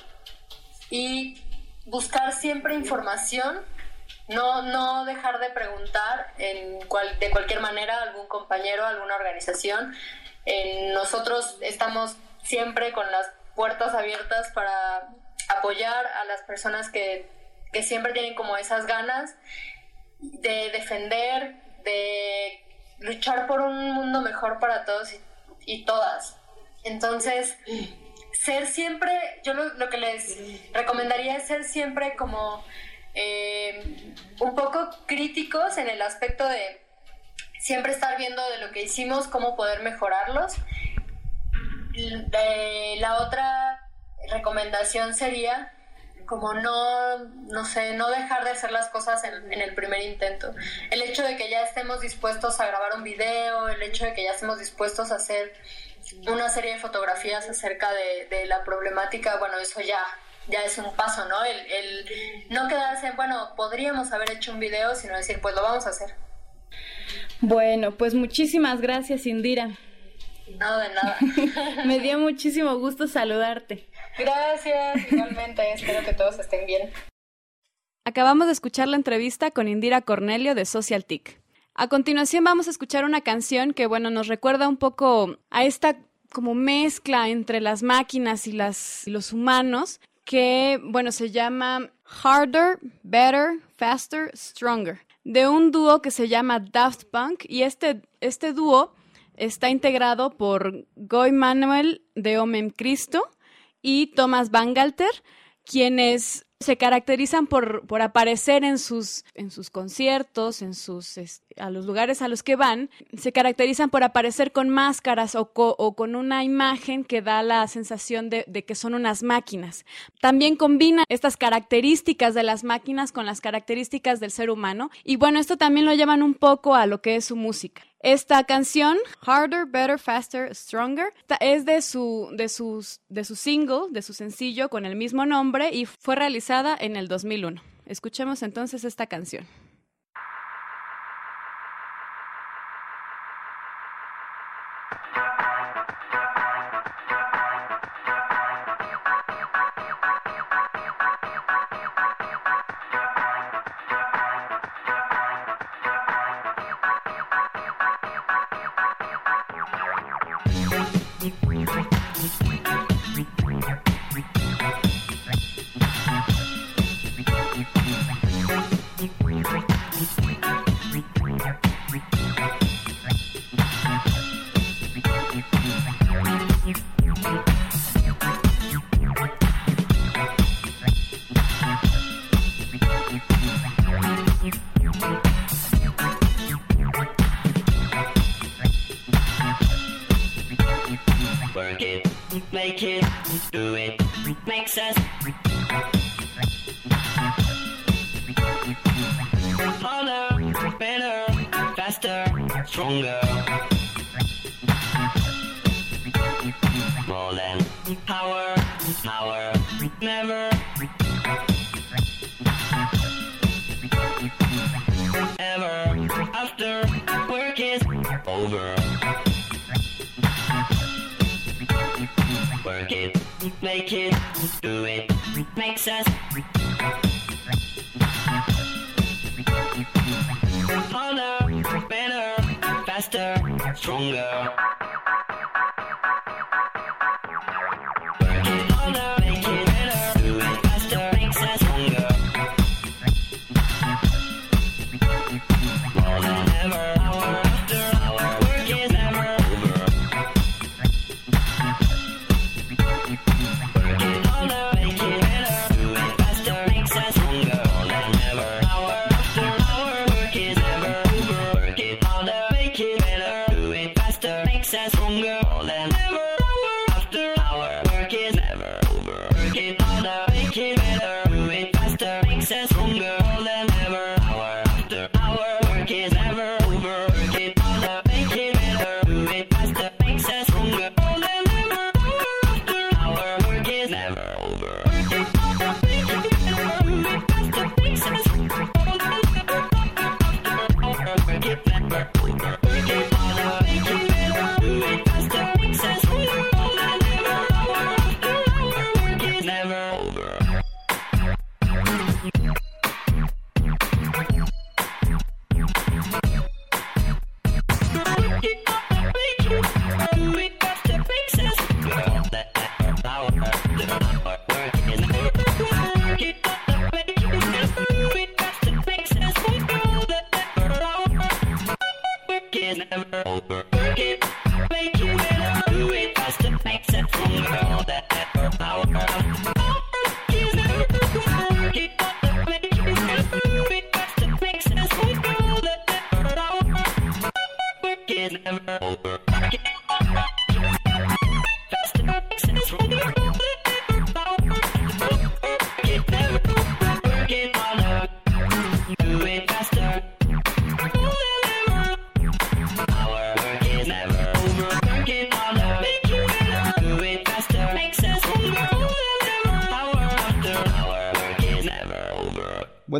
Speaker 20: Y buscar siempre información, no, no dejar de preguntar en cual, de cualquier manera a algún compañero, a alguna organización, nosotros estamos siempre con las puertas abiertas para apoyar a las personas que, siempre tienen como esas ganas de defender, de luchar por un mundo mejor para todos y, todas. Entonces, ser siempre, yo lo, que les recomendaría es ser siempre como eh, un poco críticos en el aspecto de siempre estar viendo de lo que hicimos, cómo poder mejorarlos. la otra recomendación sería como no, no sé, no dejar de hacer las cosas en, el primer intento. El hecho de que ya estemos dispuestos a grabar un video, el hecho de que ya estemos dispuestos a hacer una serie de fotografías acerca de, la problemática, bueno, eso ya, ya es un paso, ¿no? El, el no quedarse, bueno, podríamos haber hecho un video, sino decir, pues lo vamos a hacer.
Speaker 6: Bueno, pues muchísimas gracias, Indira.
Speaker 20: No, de nada. (laughs)
Speaker 6: Me dio muchísimo gusto saludarte.
Speaker 20: Gracias, igualmente. Espero que todos estén bien.
Speaker 6: Acabamos de escuchar la entrevista con Indira Cornelio de Social TIC. A continuación vamos a escuchar una canción que, bueno, nos recuerda un poco a esta como mezcla entre las máquinas y, los humanos, que, bueno, se llama Harder, Better, Faster, Stronger. De un dúo que se llama Daft Punk y este, este dúo está integrado por Goy Manuel de Omem Cristo y Thomas Bangalter, quienes se caracterizan por, por aparecer en sus, en sus conciertos, en sus, a los lugares a los que van, se caracterizan por aparecer con máscaras o, con una imagen que da la sensación de, de, que son unas máquinas. También combinan estas características de las máquinas con las características del ser humano y bueno, esto también lo llevan un poco a lo que es su música. Esta canción, Harder, Better, Faster, Stronger, es de su, de, sus, de su single, de su sencillo con el mismo nombre y fue realizada en el 2001. Escuchemos entonces esta canción.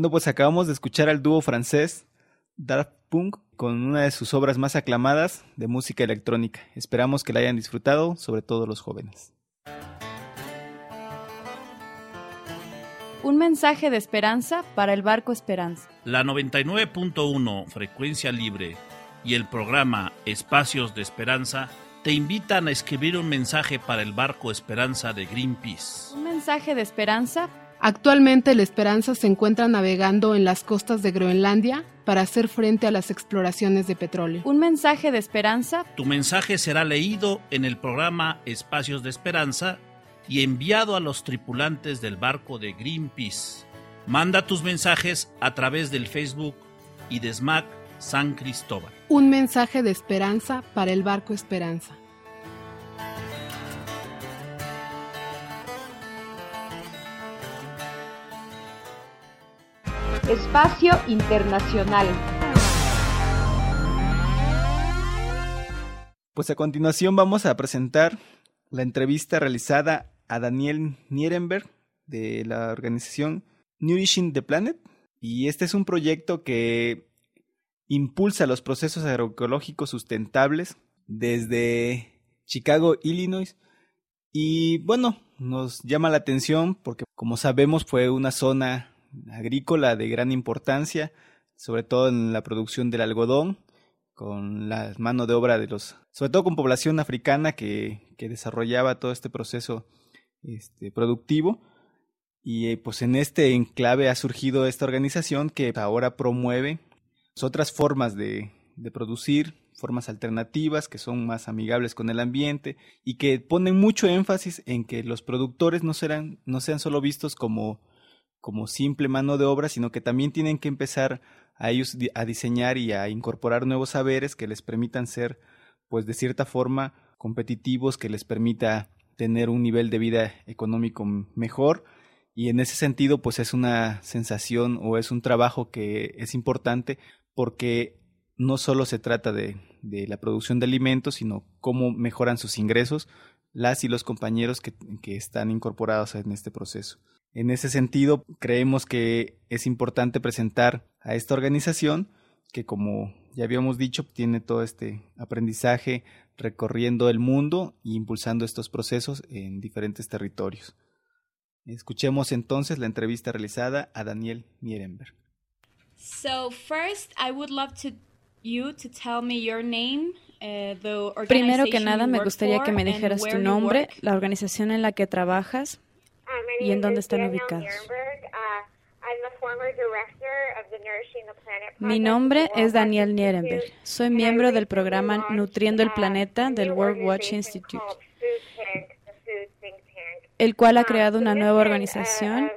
Speaker 10: Bueno, pues acabamos de escuchar al dúo francés Daft Punk con una de sus obras más aclamadas de música electrónica. Esperamos que la hayan disfrutado, sobre todo los jóvenes.
Speaker 2: Un mensaje de esperanza para el barco Esperanza.
Speaker 5: La 99.1 Frecuencia Libre y el programa Espacios de Esperanza te invitan a escribir un mensaje para el barco Esperanza de Greenpeace.
Speaker 2: Un mensaje de esperanza.
Speaker 8: Actualmente el Esperanza se encuentra navegando en las costas de Groenlandia para hacer frente a las exploraciones de petróleo.
Speaker 2: Un mensaje de esperanza.
Speaker 5: Tu mensaje será leído en el programa Espacios de Esperanza y enviado a los tripulantes del barco de Greenpeace. Manda tus mensajes a través del Facebook y de SMAC San Cristóbal.
Speaker 8: Un mensaje de esperanza para el barco Esperanza.
Speaker 9: Espacio Internacional.
Speaker 10: Pues a continuación vamos a presentar la entrevista realizada a Daniel Nierenberg de la organización Nourishing the Planet. Y este es un proyecto que impulsa los procesos agroecológicos sustentables desde Chicago, Illinois. Y bueno, nos llama la atención porque como sabemos fue una zona agrícola de gran importancia, sobre todo en la producción del algodón, con la mano de obra de los, sobre todo con población africana que, que desarrollaba todo este proceso este, productivo. Y eh, pues en este enclave ha surgido esta organización que ahora promueve otras formas de, de producir, formas alternativas que son más amigables con el ambiente y que ponen mucho énfasis en que los productores no, serán, no sean solo vistos como, como simple mano de obra, sino que también tienen que empezar a ellos a diseñar y a incorporar nuevos saberes que les permitan ser, pues de cierta forma, competitivos que les permita tener un nivel de vida económico mejor y en ese sentido pues es una sensación o es un trabajo que es importante porque no solo se trata de, de la producción de alimentos, sino cómo mejoran sus ingresos las y los compañeros que, que están incorporados en este proceso. En ese sentido, creemos que es importante presentar a esta organización que, como ya habíamos dicho, tiene todo este aprendizaje recorriendo el mundo e impulsando estos procesos en diferentes territorios. Escuchemos entonces la entrevista realizada a Daniel Nierenberg.
Speaker 2: So first, I would love to you to tell me your name, uh, the
Speaker 6: Primero que nada, me gustaría que me dijeras tu nombre, la organización en la que trabajas y en dónde están ubicados. Mi nombre es Daniel Nierenberg. Soy miembro del programa Nutriendo el Planeta del World Watch Institute, el cual ha creado una nueva organización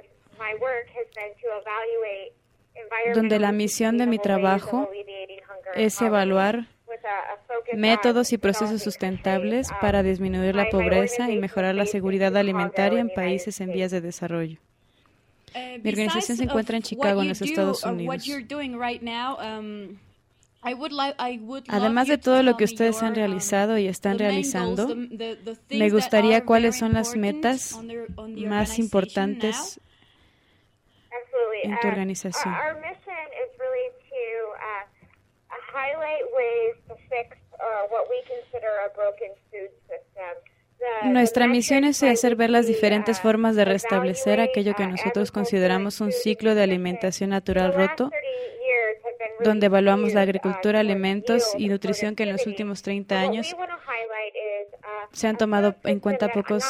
Speaker 6: donde la misión de mi trabajo es evaluar métodos y procesos sustentables para disminuir la pobreza y mejorar la seguridad alimentaria en países en vías de desarrollo.
Speaker 2: Uh,
Speaker 6: Mi organización se encuentra en Chicago,
Speaker 2: what
Speaker 6: en los
Speaker 2: do
Speaker 6: Estados Unidos.
Speaker 2: um,
Speaker 6: Además de
Speaker 2: to
Speaker 6: todo lo que ustedes han
Speaker 2: um,
Speaker 6: realizado y están realizando, me gustaría cuáles son las metas más
Speaker 2: organization
Speaker 6: importantes en tu
Speaker 21: Uh,
Speaker 6: organización.
Speaker 21: Our, our mission is really to uh, highlight ways to fix uh, what we consider a broken food system. The-
Speaker 6: Nuestra misión es hacer ver las diferentes
Speaker 21: uh,
Speaker 6: formas de restablecer aquello que
Speaker 21: uh,
Speaker 6: nosotros consideramos un ciclo de alimentación natural roto,
Speaker 21: 30 years have been really
Speaker 6: donde evaluamos la
Speaker 21: uh,
Speaker 6: agricultura, alimentos y nutrición que en los últimos 30
Speaker 21: What we
Speaker 6: años se han tomado en cuenta pocos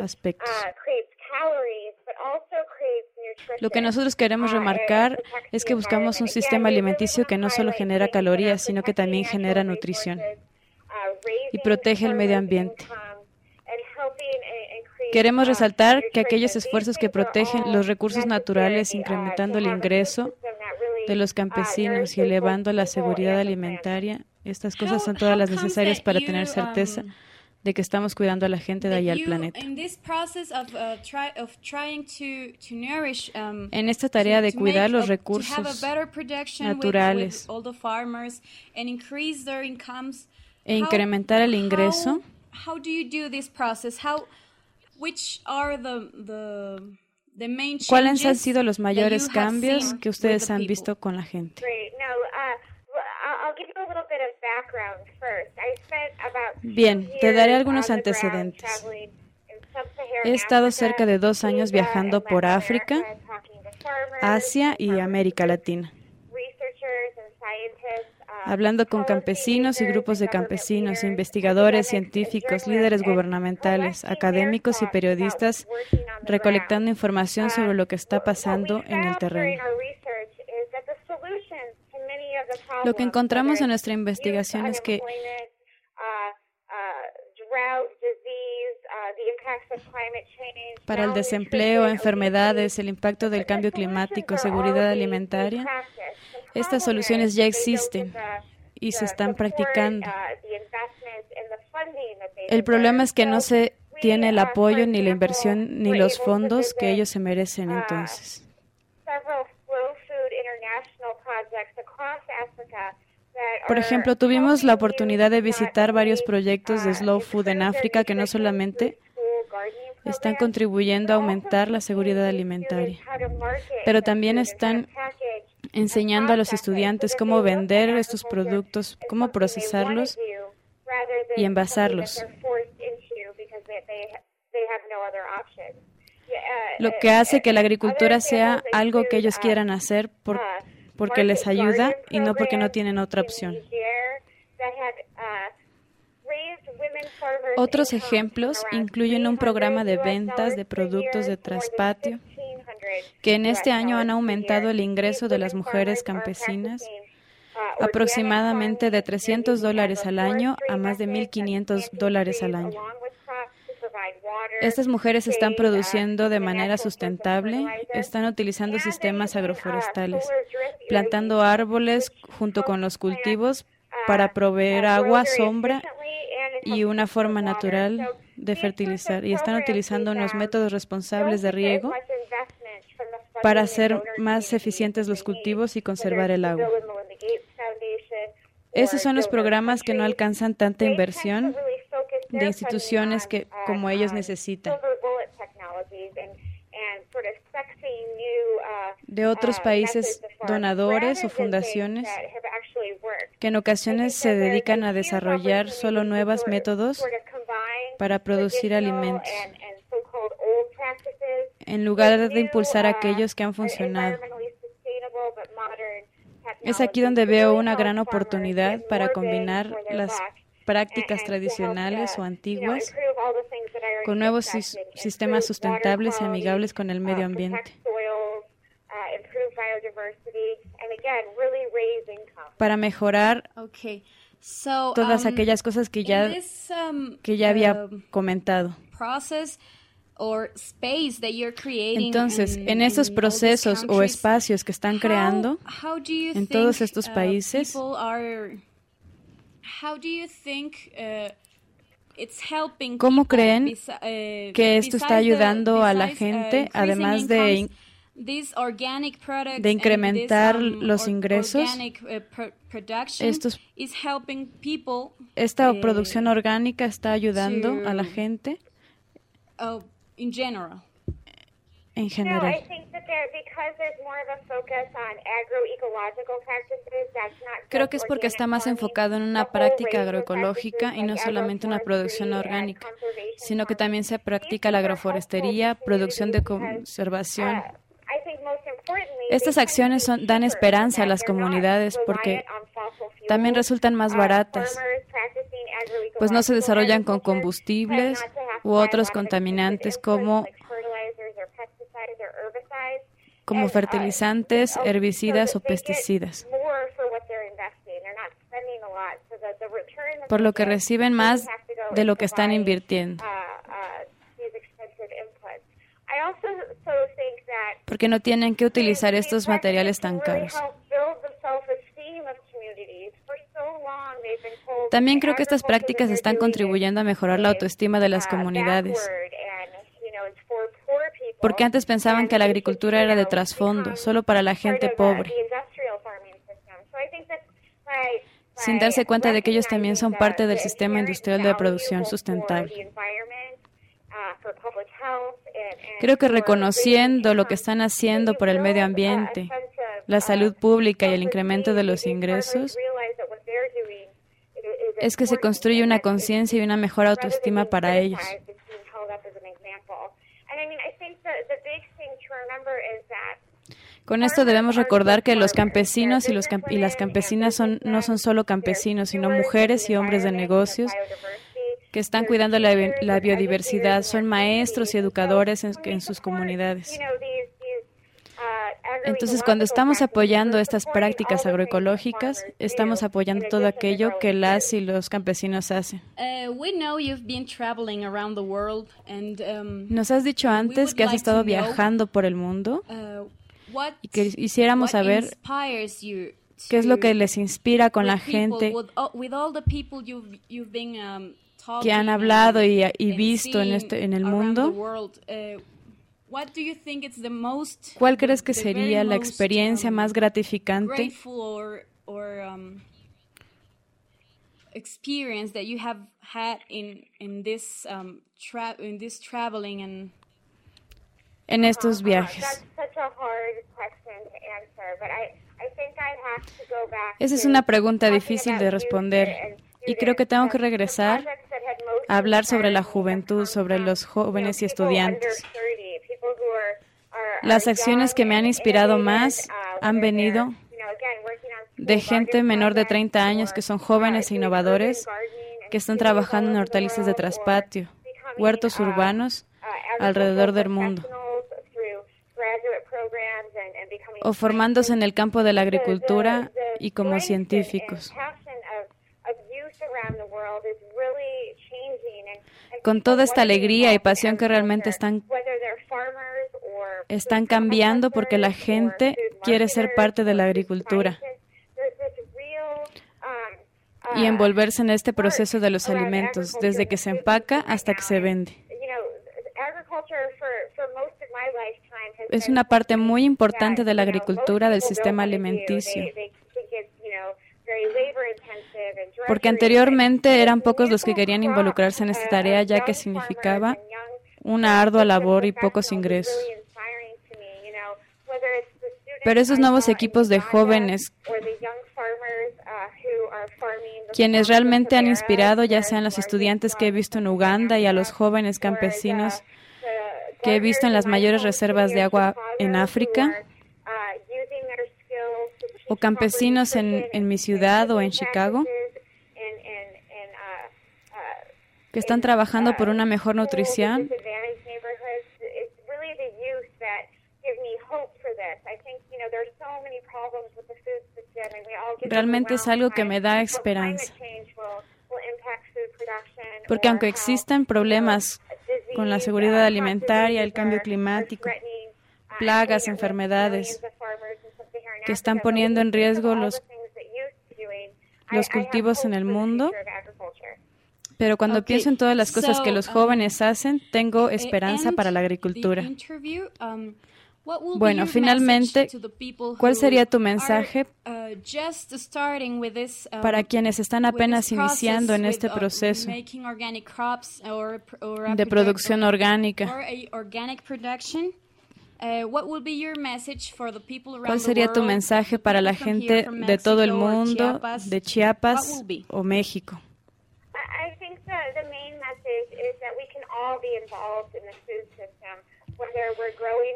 Speaker 6: aspectos. Lo que nosotros queremos remarcar es que buscamos un sistema alimenticio que no solo genera calorías, sino que también genera nutrición y protege el medio ambiente. Queremos resaltar que aquellos esfuerzos que protegen los recursos naturales, incrementando el ingreso de los campesinos y elevando la seguridad alimentaria, estas cosas son todas las necesarias para tener certeza de que estamos cuidando a la gente de allá al planeta.
Speaker 2: uh, um,
Speaker 6: En esta tarea de cuidar los recursos naturales e
Speaker 2: how-
Speaker 6: incrementar el ingreso,
Speaker 2: How, how do you do this process? How, which are the, the, the main
Speaker 6: ¿cuáles han
Speaker 2: changes
Speaker 6: sido los
Speaker 2: that
Speaker 6: mayores
Speaker 2: you have
Speaker 6: cambios
Speaker 2: seen
Speaker 6: que
Speaker 2: with
Speaker 6: ustedes
Speaker 2: the
Speaker 6: han
Speaker 2: people?
Speaker 6: visto con la gente? Bien, te daré algunos antecedentes. He estado cerca de dos años viajando
Speaker 21: and
Speaker 6: por África, Asia y América Latina,
Speaker 21: uh,
Speaker 6: hablando con campesinos y grupos de campesinos, investigadores, científicos, líderes gubernamentales, académicos y periodistas, recolectando información sobre lo que está pasando en el terreno.
Speaker 21: our research is that the solutions to many of the problems,
Speaker 6: Lo que encontramos en nuestra investigación es que para el desempleo, enfermedades, el impacto del cambio climático, seguridad alimentaria, estas soluciones ya existen y se están practicando. El problema es que no se tiene el apoyo ni la inversión ni los fondos que ellos se merecen entonces. Por ejemplo, tuvimos la oportunidad de visitar varios proyectos de slow food en África que no solamente están contribuyendo a aumentar la seguridad alimentaria, pero también están enseñando a los estudiantes cómo vender estos productos, cómo procesarlos y envasarlos. Lo que hace que la agricultura sea algo que ellos quieran hacer por- porque les ayuda y no porque no tienen otra opción. Otros ejemplos incluyen un programa de ventas de productos de traspatio que en este año han aumentado el ingreso de las mujeres campesinas aproximadamente de 300 dólares al año a más de 1.500 dólares al año. Estas mujeres están produciendo de manera sustentable, están utilizando sistemas agroforestales, plantando árboles junto con los cultivos para proveer agua, sombra y una forma natural de fertilizar. Y están utilizando unos métodos responsables de riego para hacer más eficientes los cultivos y conservar el agua. Esos son los programas que no alcanzan tanta inversión de instituciones que como ellos necesitan. De otros países donadores o fundaciones que en ocasiones se dedican a desarrollar solo nuevos métodos para producir alimentos, en lugar de impulsar aquellos que han funcionado. Es aquí donde veo una gran oportunidad para combinar las prácticas tradicionales o antiguas con nuevos sis- sistemas sustentables y amigables con el medio ambiente para mejorar
Speaker 2: Okay. So,
Speaker 6: todas
Speaker 2: um,
Speaker 6: aquellas cosas que ya
Speaker 2: um,
Speaker 6: que ya había
Speaker 2: um,
Speaker 6: comentado.
Speaker 2: process or space that you're creating
Speaker 6: Entonces,
Speaker 2: in-
Speaker 6: en esos procesos o espacios que están
Speaker 2: how-
Speaker 6: creando
Speaker 2: how do you
Speaker 6: en
Speaker 2: think,
Speaker 6: todos estos
Speaker 2: uh,
Speaker 6: países, ¿cómo creen que esto está ayudando a la
Speaker 2: uh,
Speaker 6: gente, además de de incrementar
Speaker 2: um,
Speaker 6: los ingresos?
Speaker 2: organic, uh, pro- production
Speaker 6: Estos-
Speaker 2: is helping people
Speaker 6: esta
Speaker 2: eh,
Speaker 6: producción orgánica está ayudando a la gente
Speaker 2: uh, in general.
Speaker 6: En general. Creo que es porque está más enfocado en una práctica agroecológica y no solamente una producción orgánica, sino que también se practica la agroforestería, producción de conservación.
Speaker 21: Importantly,
Speaker 6: Estas acciones son- dan esperanza a las comunidades porque también resultan más baratas, pues no se desarrollan con combustibles u otros contaminantes como, como fertilizantes, herbicidas o pesticidas, por lo que reciben más de lo que están invirtiendo,
Speaker 21: uh, uh,
Speaker 6: porque no tienen que utilizar estos materiales tan caros. También creo que estas prácticas están contribuyendo a mejorar la autoestima de las comunidades, porque antes pensaban que la agricultura era de trasfondo, solo para la gente pobre, sin darse cuenta de que ellos también son parte del sistema industrial de producción sustentable. Creo que reconociendo lo que están haciendo por el medio ambiente, la salud pública y el incremento de los ingresos, es que se construye una conciencia y una mejor autoestima para ellos. Con esto debemos recordar que los campesinos y, los camp- y las campesinas son, no son solo campesinos, sino mujeres y hombres de negocios que están cuidando la, bi- la biodiversidad, son maestros y educadores en, en sus comunidades.
Speaker 21: you know these these uh,
Speaker 6: Entonces, cuando estamos apoyando estas prácticas agroecológicas, estamos apoyando todo aquello que las y los campesinos hacen.
Speaker 2: And um,
Speaker 6: Nos has dicho antes que has estado viajando por el mundo
Speaker 2: uh,
Speaker 6: y que quisiéramos saber qué es lo que les inspira con la gente
Speaker 2: um,
Speaker 6: que han hablado y, visto en este en el mundo. ¿Cuál crees que sería la
Speaker 2: most,
Speaker 6: experiencia
Speaker 2: um,
Speaker 6: más gratificante
Speaker 2: grateful or or um, experience that you have had in in this um tra- in this traveling and
Speaker 6: en estos viajes?
Speaker 21: that's such a hard question to answer, but I I think I'd have to go back.
Speaker 6: Esa es
Speaker 21: to
Speaker 6: una pregunta difícil de responder
Speaker 21: and
Speaker 6: y creo que tengo que regresar a hablar sobre la juventud, sobre los jóvenes y estudiantes. Las acciones que me han inspirado más han venido de gente menor de 30 años que son jóvenes e innovadores que están trabajando en hortalizas de traspatio, huertos urbanos alrededor del mundo o formándose en el campo de la agricultura y como científicos. Con toda esta alegría y pasión que realmente están, están cambiando porque la gente quiere ser parte de la agricultura. y envolverse en este proceso de los alimentos, desde que se empaca hasta que se vende. Es una parte muy importante de la agricultura del sistema alimenticio. Porque anteriormente eran pocos los que querían involucrarse en esta tarea ya que significaba una ardua labor y pocos ingresos. Pero esos nuevos equipos de jóvenes quienes realmente han inspirado, ya sean los estudiantes que he visto en Uganda y a los jóvenes campesinos que he visto en las mayores reservas de agua en África, o campesinos en, mi ciudad o en Chicago, que están trabajando por una mejor nutrición. Realmente es algo que me da esperanza. Porque aunque existan problemas con la seguridad alimentaria, el cambio climático, plagas, enfermedades que están poniendo en riesgo los, los cultivos en el mundo, pero cuando pienso en todas las cosas que los jóvenes hacen, tengo esperanza para la agricultura. Bueno, finalmente, ¿cuál sería tu mensaje para quienes están apenas iniciando en este proceso de producción orgánica? ¿Cuál sería tu mensaje para la gente de todo el mundo, de Chiapas o México?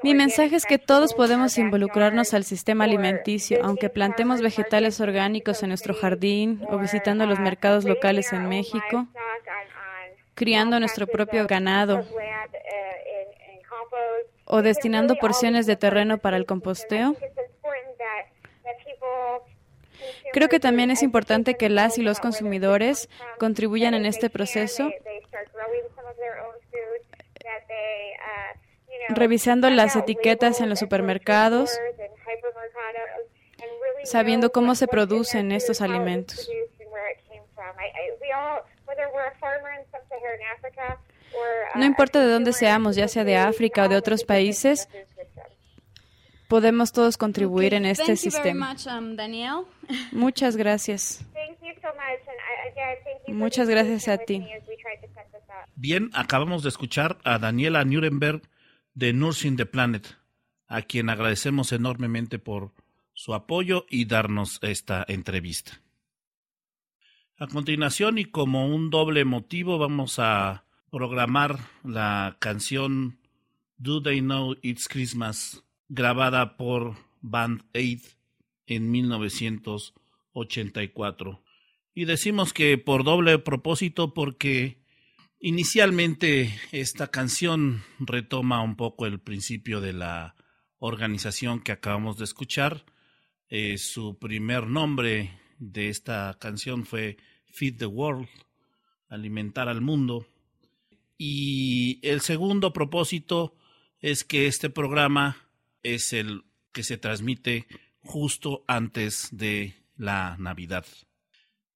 Speaker 6: Mi mensaje es que todos podemos involucrarnos al sistema alimenticio, aunque plantemos vegetales orgánicos en nuestro jardín o visitando los mercados locales en México, criando nuestro propio ganado o destinando porciones de terreno para el composteo. Creo que también es importante que las y los consumidores contribuyan en este proceso revisando las etiquetas en los supermercados, sabiendo cómo se producen estos alimentos. No importa de dónde seamos, ya sea de África o de otros países, podemos todos contribuir en este sistema. (laughs) Muchas gracias. Muchas gracias a ti.
Speaker 5: Bien, acabamos de escuchar a Daniela Nuremberg de Nursing the Planet, a quien agradecemos enormemente por su apoyo y darnos esta entrevista. A continuación y como un doble motivo vamos a programar la canción Do They Know It's Christmas grabada por Band Aid en 1984. Y decimos que por doble propósito porque Inicialmente esta canción retoma un poco el principio de la organización que acabamos de escuchar. Eh, su primer nombre de esta canción fue Feed the World, alimentar al mundo. Y el segundo propósito es que este programa es el que se transmite justo antes de la Navidad.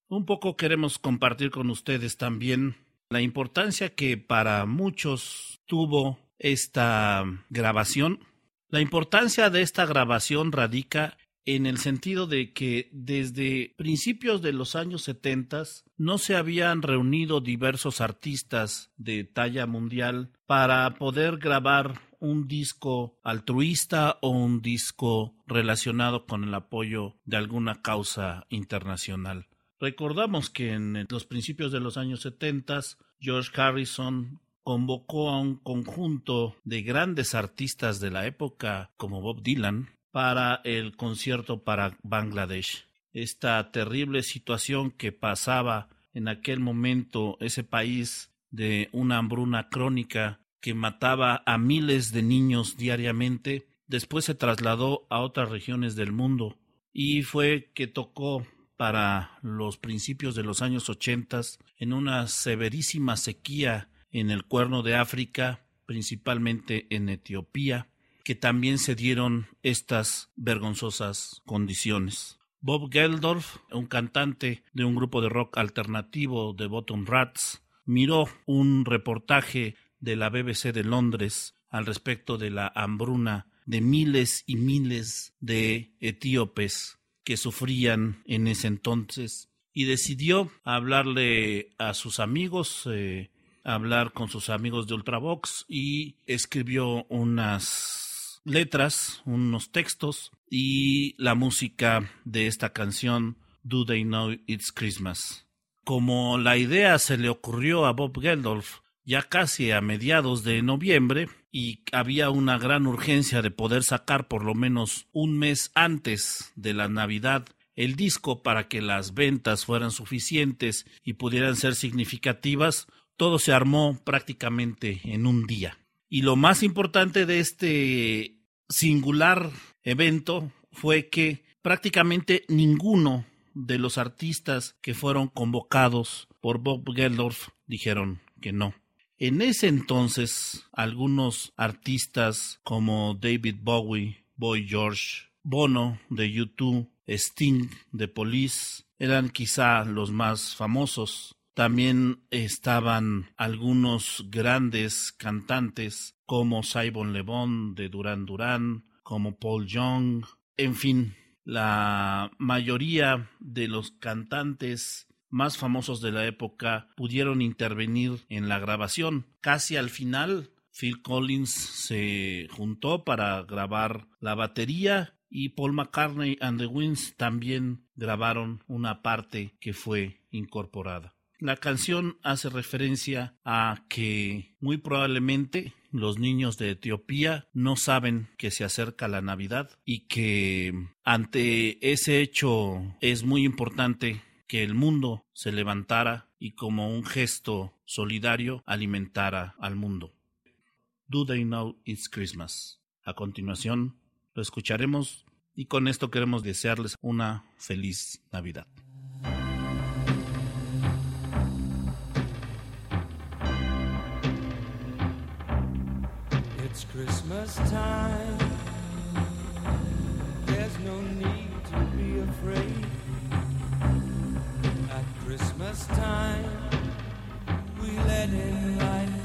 Speaker 5: Un poco queremos compartir con ustedes también la importancia que para muchos tuvo esta grabación. La importancia de esta grabación radica en el sentido de que desde principios de los años 70 no se habían reunido diversos artistas de talla mundial para poder grabar un disco altruista o un disco relacionado con el apoyo de alguna causa internacional. Recordamos que en los principios de los años 70 George Harrison convocó a un conjunto de grandes artistas de la época como Bob Dylan para el concierto para Bangladesh. Esta terrible situación que pasaba en aquel momento ese país de una hambruna crónica que mataba a miles de niños diariamente, después se trasladó a otras regiones del mundo y fue que tocó para los principios de los años ochentas en una severísima sequía en el cuerno de África, principalmente en Etiopía, que también se dieron estas vergonzosas condiciones. Bob Geldorf, un cantante de un grupo de rock alternativo de Bottom Rats, miró un reportaje de la BBC de Londres al respecto de la hambruna de miles y miles de etíopes que sufrían en ese entonces y decidió hablarle a sus amigos, eh, hablar con sus amigos de Ultravox y escribió unas letras, unos textos y la música de esta canción Do They Know It's Christmas. Como la idea se le ocurrió a Bob Geldof ya casi a mediados de noviembre y había una gran urgencia de poder sacar por lo menos un mes antes de la Navidad el disco para que las ventas fueran suficientes y pudieran ser significativas, todo se armó prácticamente en un día. Y lo más importante de este singular evento fue que prácticamente ninguno de los artistas que fueron convocados por Bob Geldorf dijeron que no. En ese entonces, algunos artistas como David Bowie, Boy George, Bono de U2, Sting de Police eran quizá los más famosos. También estaban algunos grandes cantantes como Simon Le Bon de Duran Duran, como Paul Young, en fin, la mayoría de los cantantes más famosos de la época pudieron intervenir en la grabación. Casi al final, Phil Collins se juntó para grabar la batería y Paul McCartney and the Winds también grabaron una parte que fue incorporada. La canción hace referencia a que muy probablemente los niños de Etiopía no saben que se acerca la Navidad y que ante ese hecho es muy importante que el mundo se levantara y como un gesto solidario alimentara al mundo. Do they know it's Christmas? A continuación lo escucharemos y con esto queremos desearles una feliz Navidad.
Speaker 18: Christmas time. Christmas time, we let in light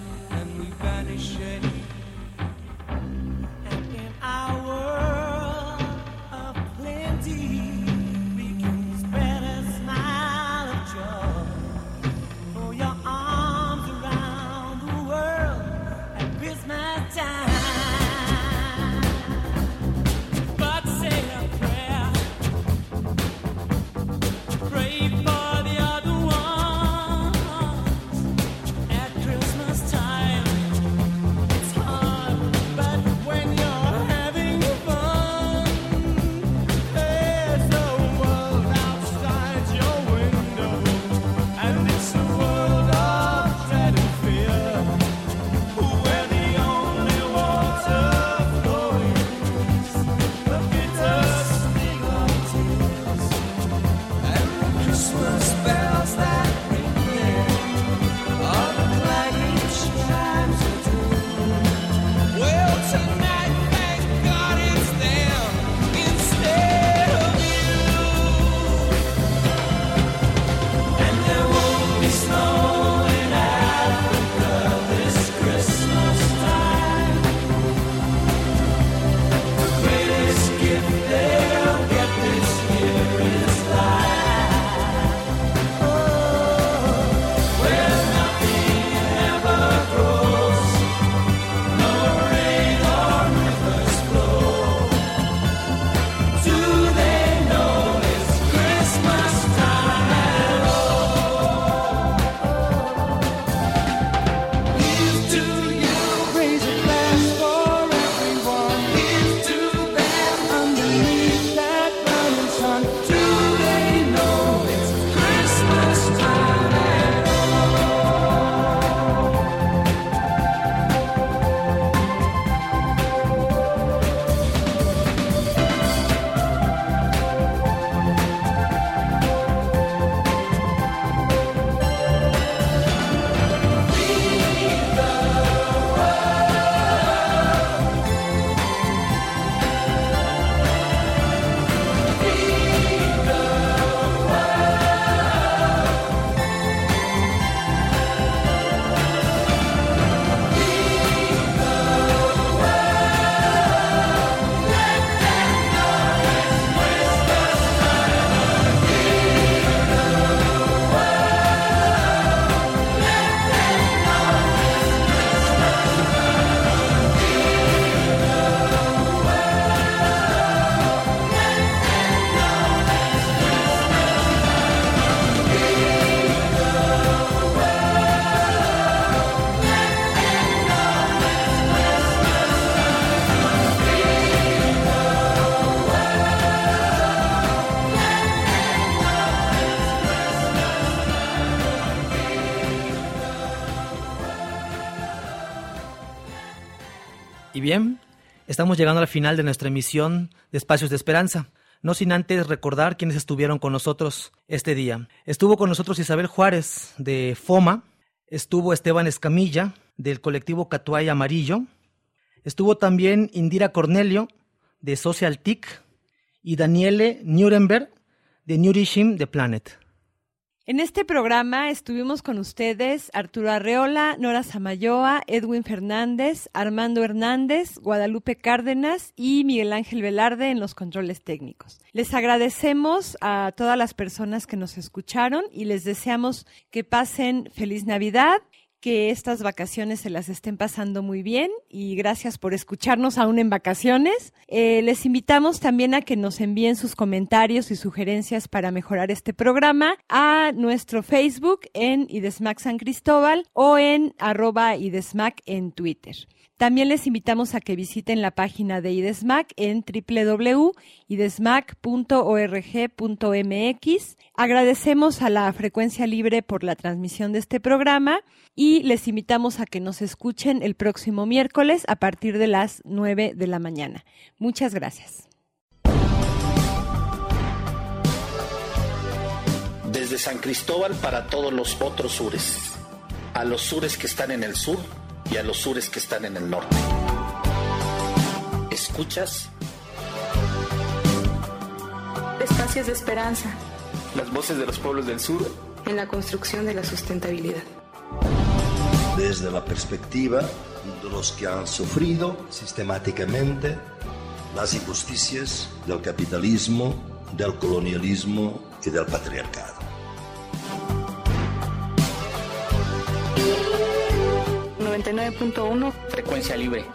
Speaker 13: estamos llegando al final de nuestra emisión de Espacios de Esperanza. No sin antes recordar quienes estuvieron con nosotros este día. Estuvo con nosotros Isabel Juárez de FOMA, estuvo Esteban Escamilla del colectivo Catuay Amarillo, estuvo también Indira Cornelio de Social TIC y Daniele Nuremberg de Nourishing the Planet.
Speaker 14: En este programa estuvimos con ustedes Arturo Arreola, Nora Samayoa, Edwin Fernández, Armando Hernández, Guadalupe Cárdenas y Miguel Ángel Velarde en los controles técnicos. Les agradecemos a todas las personas que nos escucharon y les deseamos que pasen feliz Navidad que estas vacaciones se las estén pasando muy bien y gracias por escucharnos aún en vacaciones. Eh, les invitamos también a que nos envíen sus comentarios y sugerencias para mejorar este programa a nuestro Facebook en Idesmac San Cristóbal o en arroba Idesmac en Twitter. También les invitamos a que visiten la página de IDESMAC en www.idesmac.org.mx. Agradecemos a la Frecuencia Libre por la transmisión de este programa y les invitamos a que nos escuchen el próximo miércoles a partir de las 9 de la mañana. Muchas gracias.
Speaker 1: Desde San Cristóbal para todos los otros sures, a los sures que están en el sur y a los sures que están en el norte. ¿Escuchas?
Speaker 22: Espacios de esperanza
Speaker 3: Las voces de los pueblos del sur.
Speaker 22: en la construcción de la sustentabilidad.
Speaker 4: Desde la perspectiva de los que han sufrido sistemáticamente las injusticias del capitalismo, del colonialismo y del patriarcado.
Speaker 22: .1
Speaker 1: Frecuencia libre.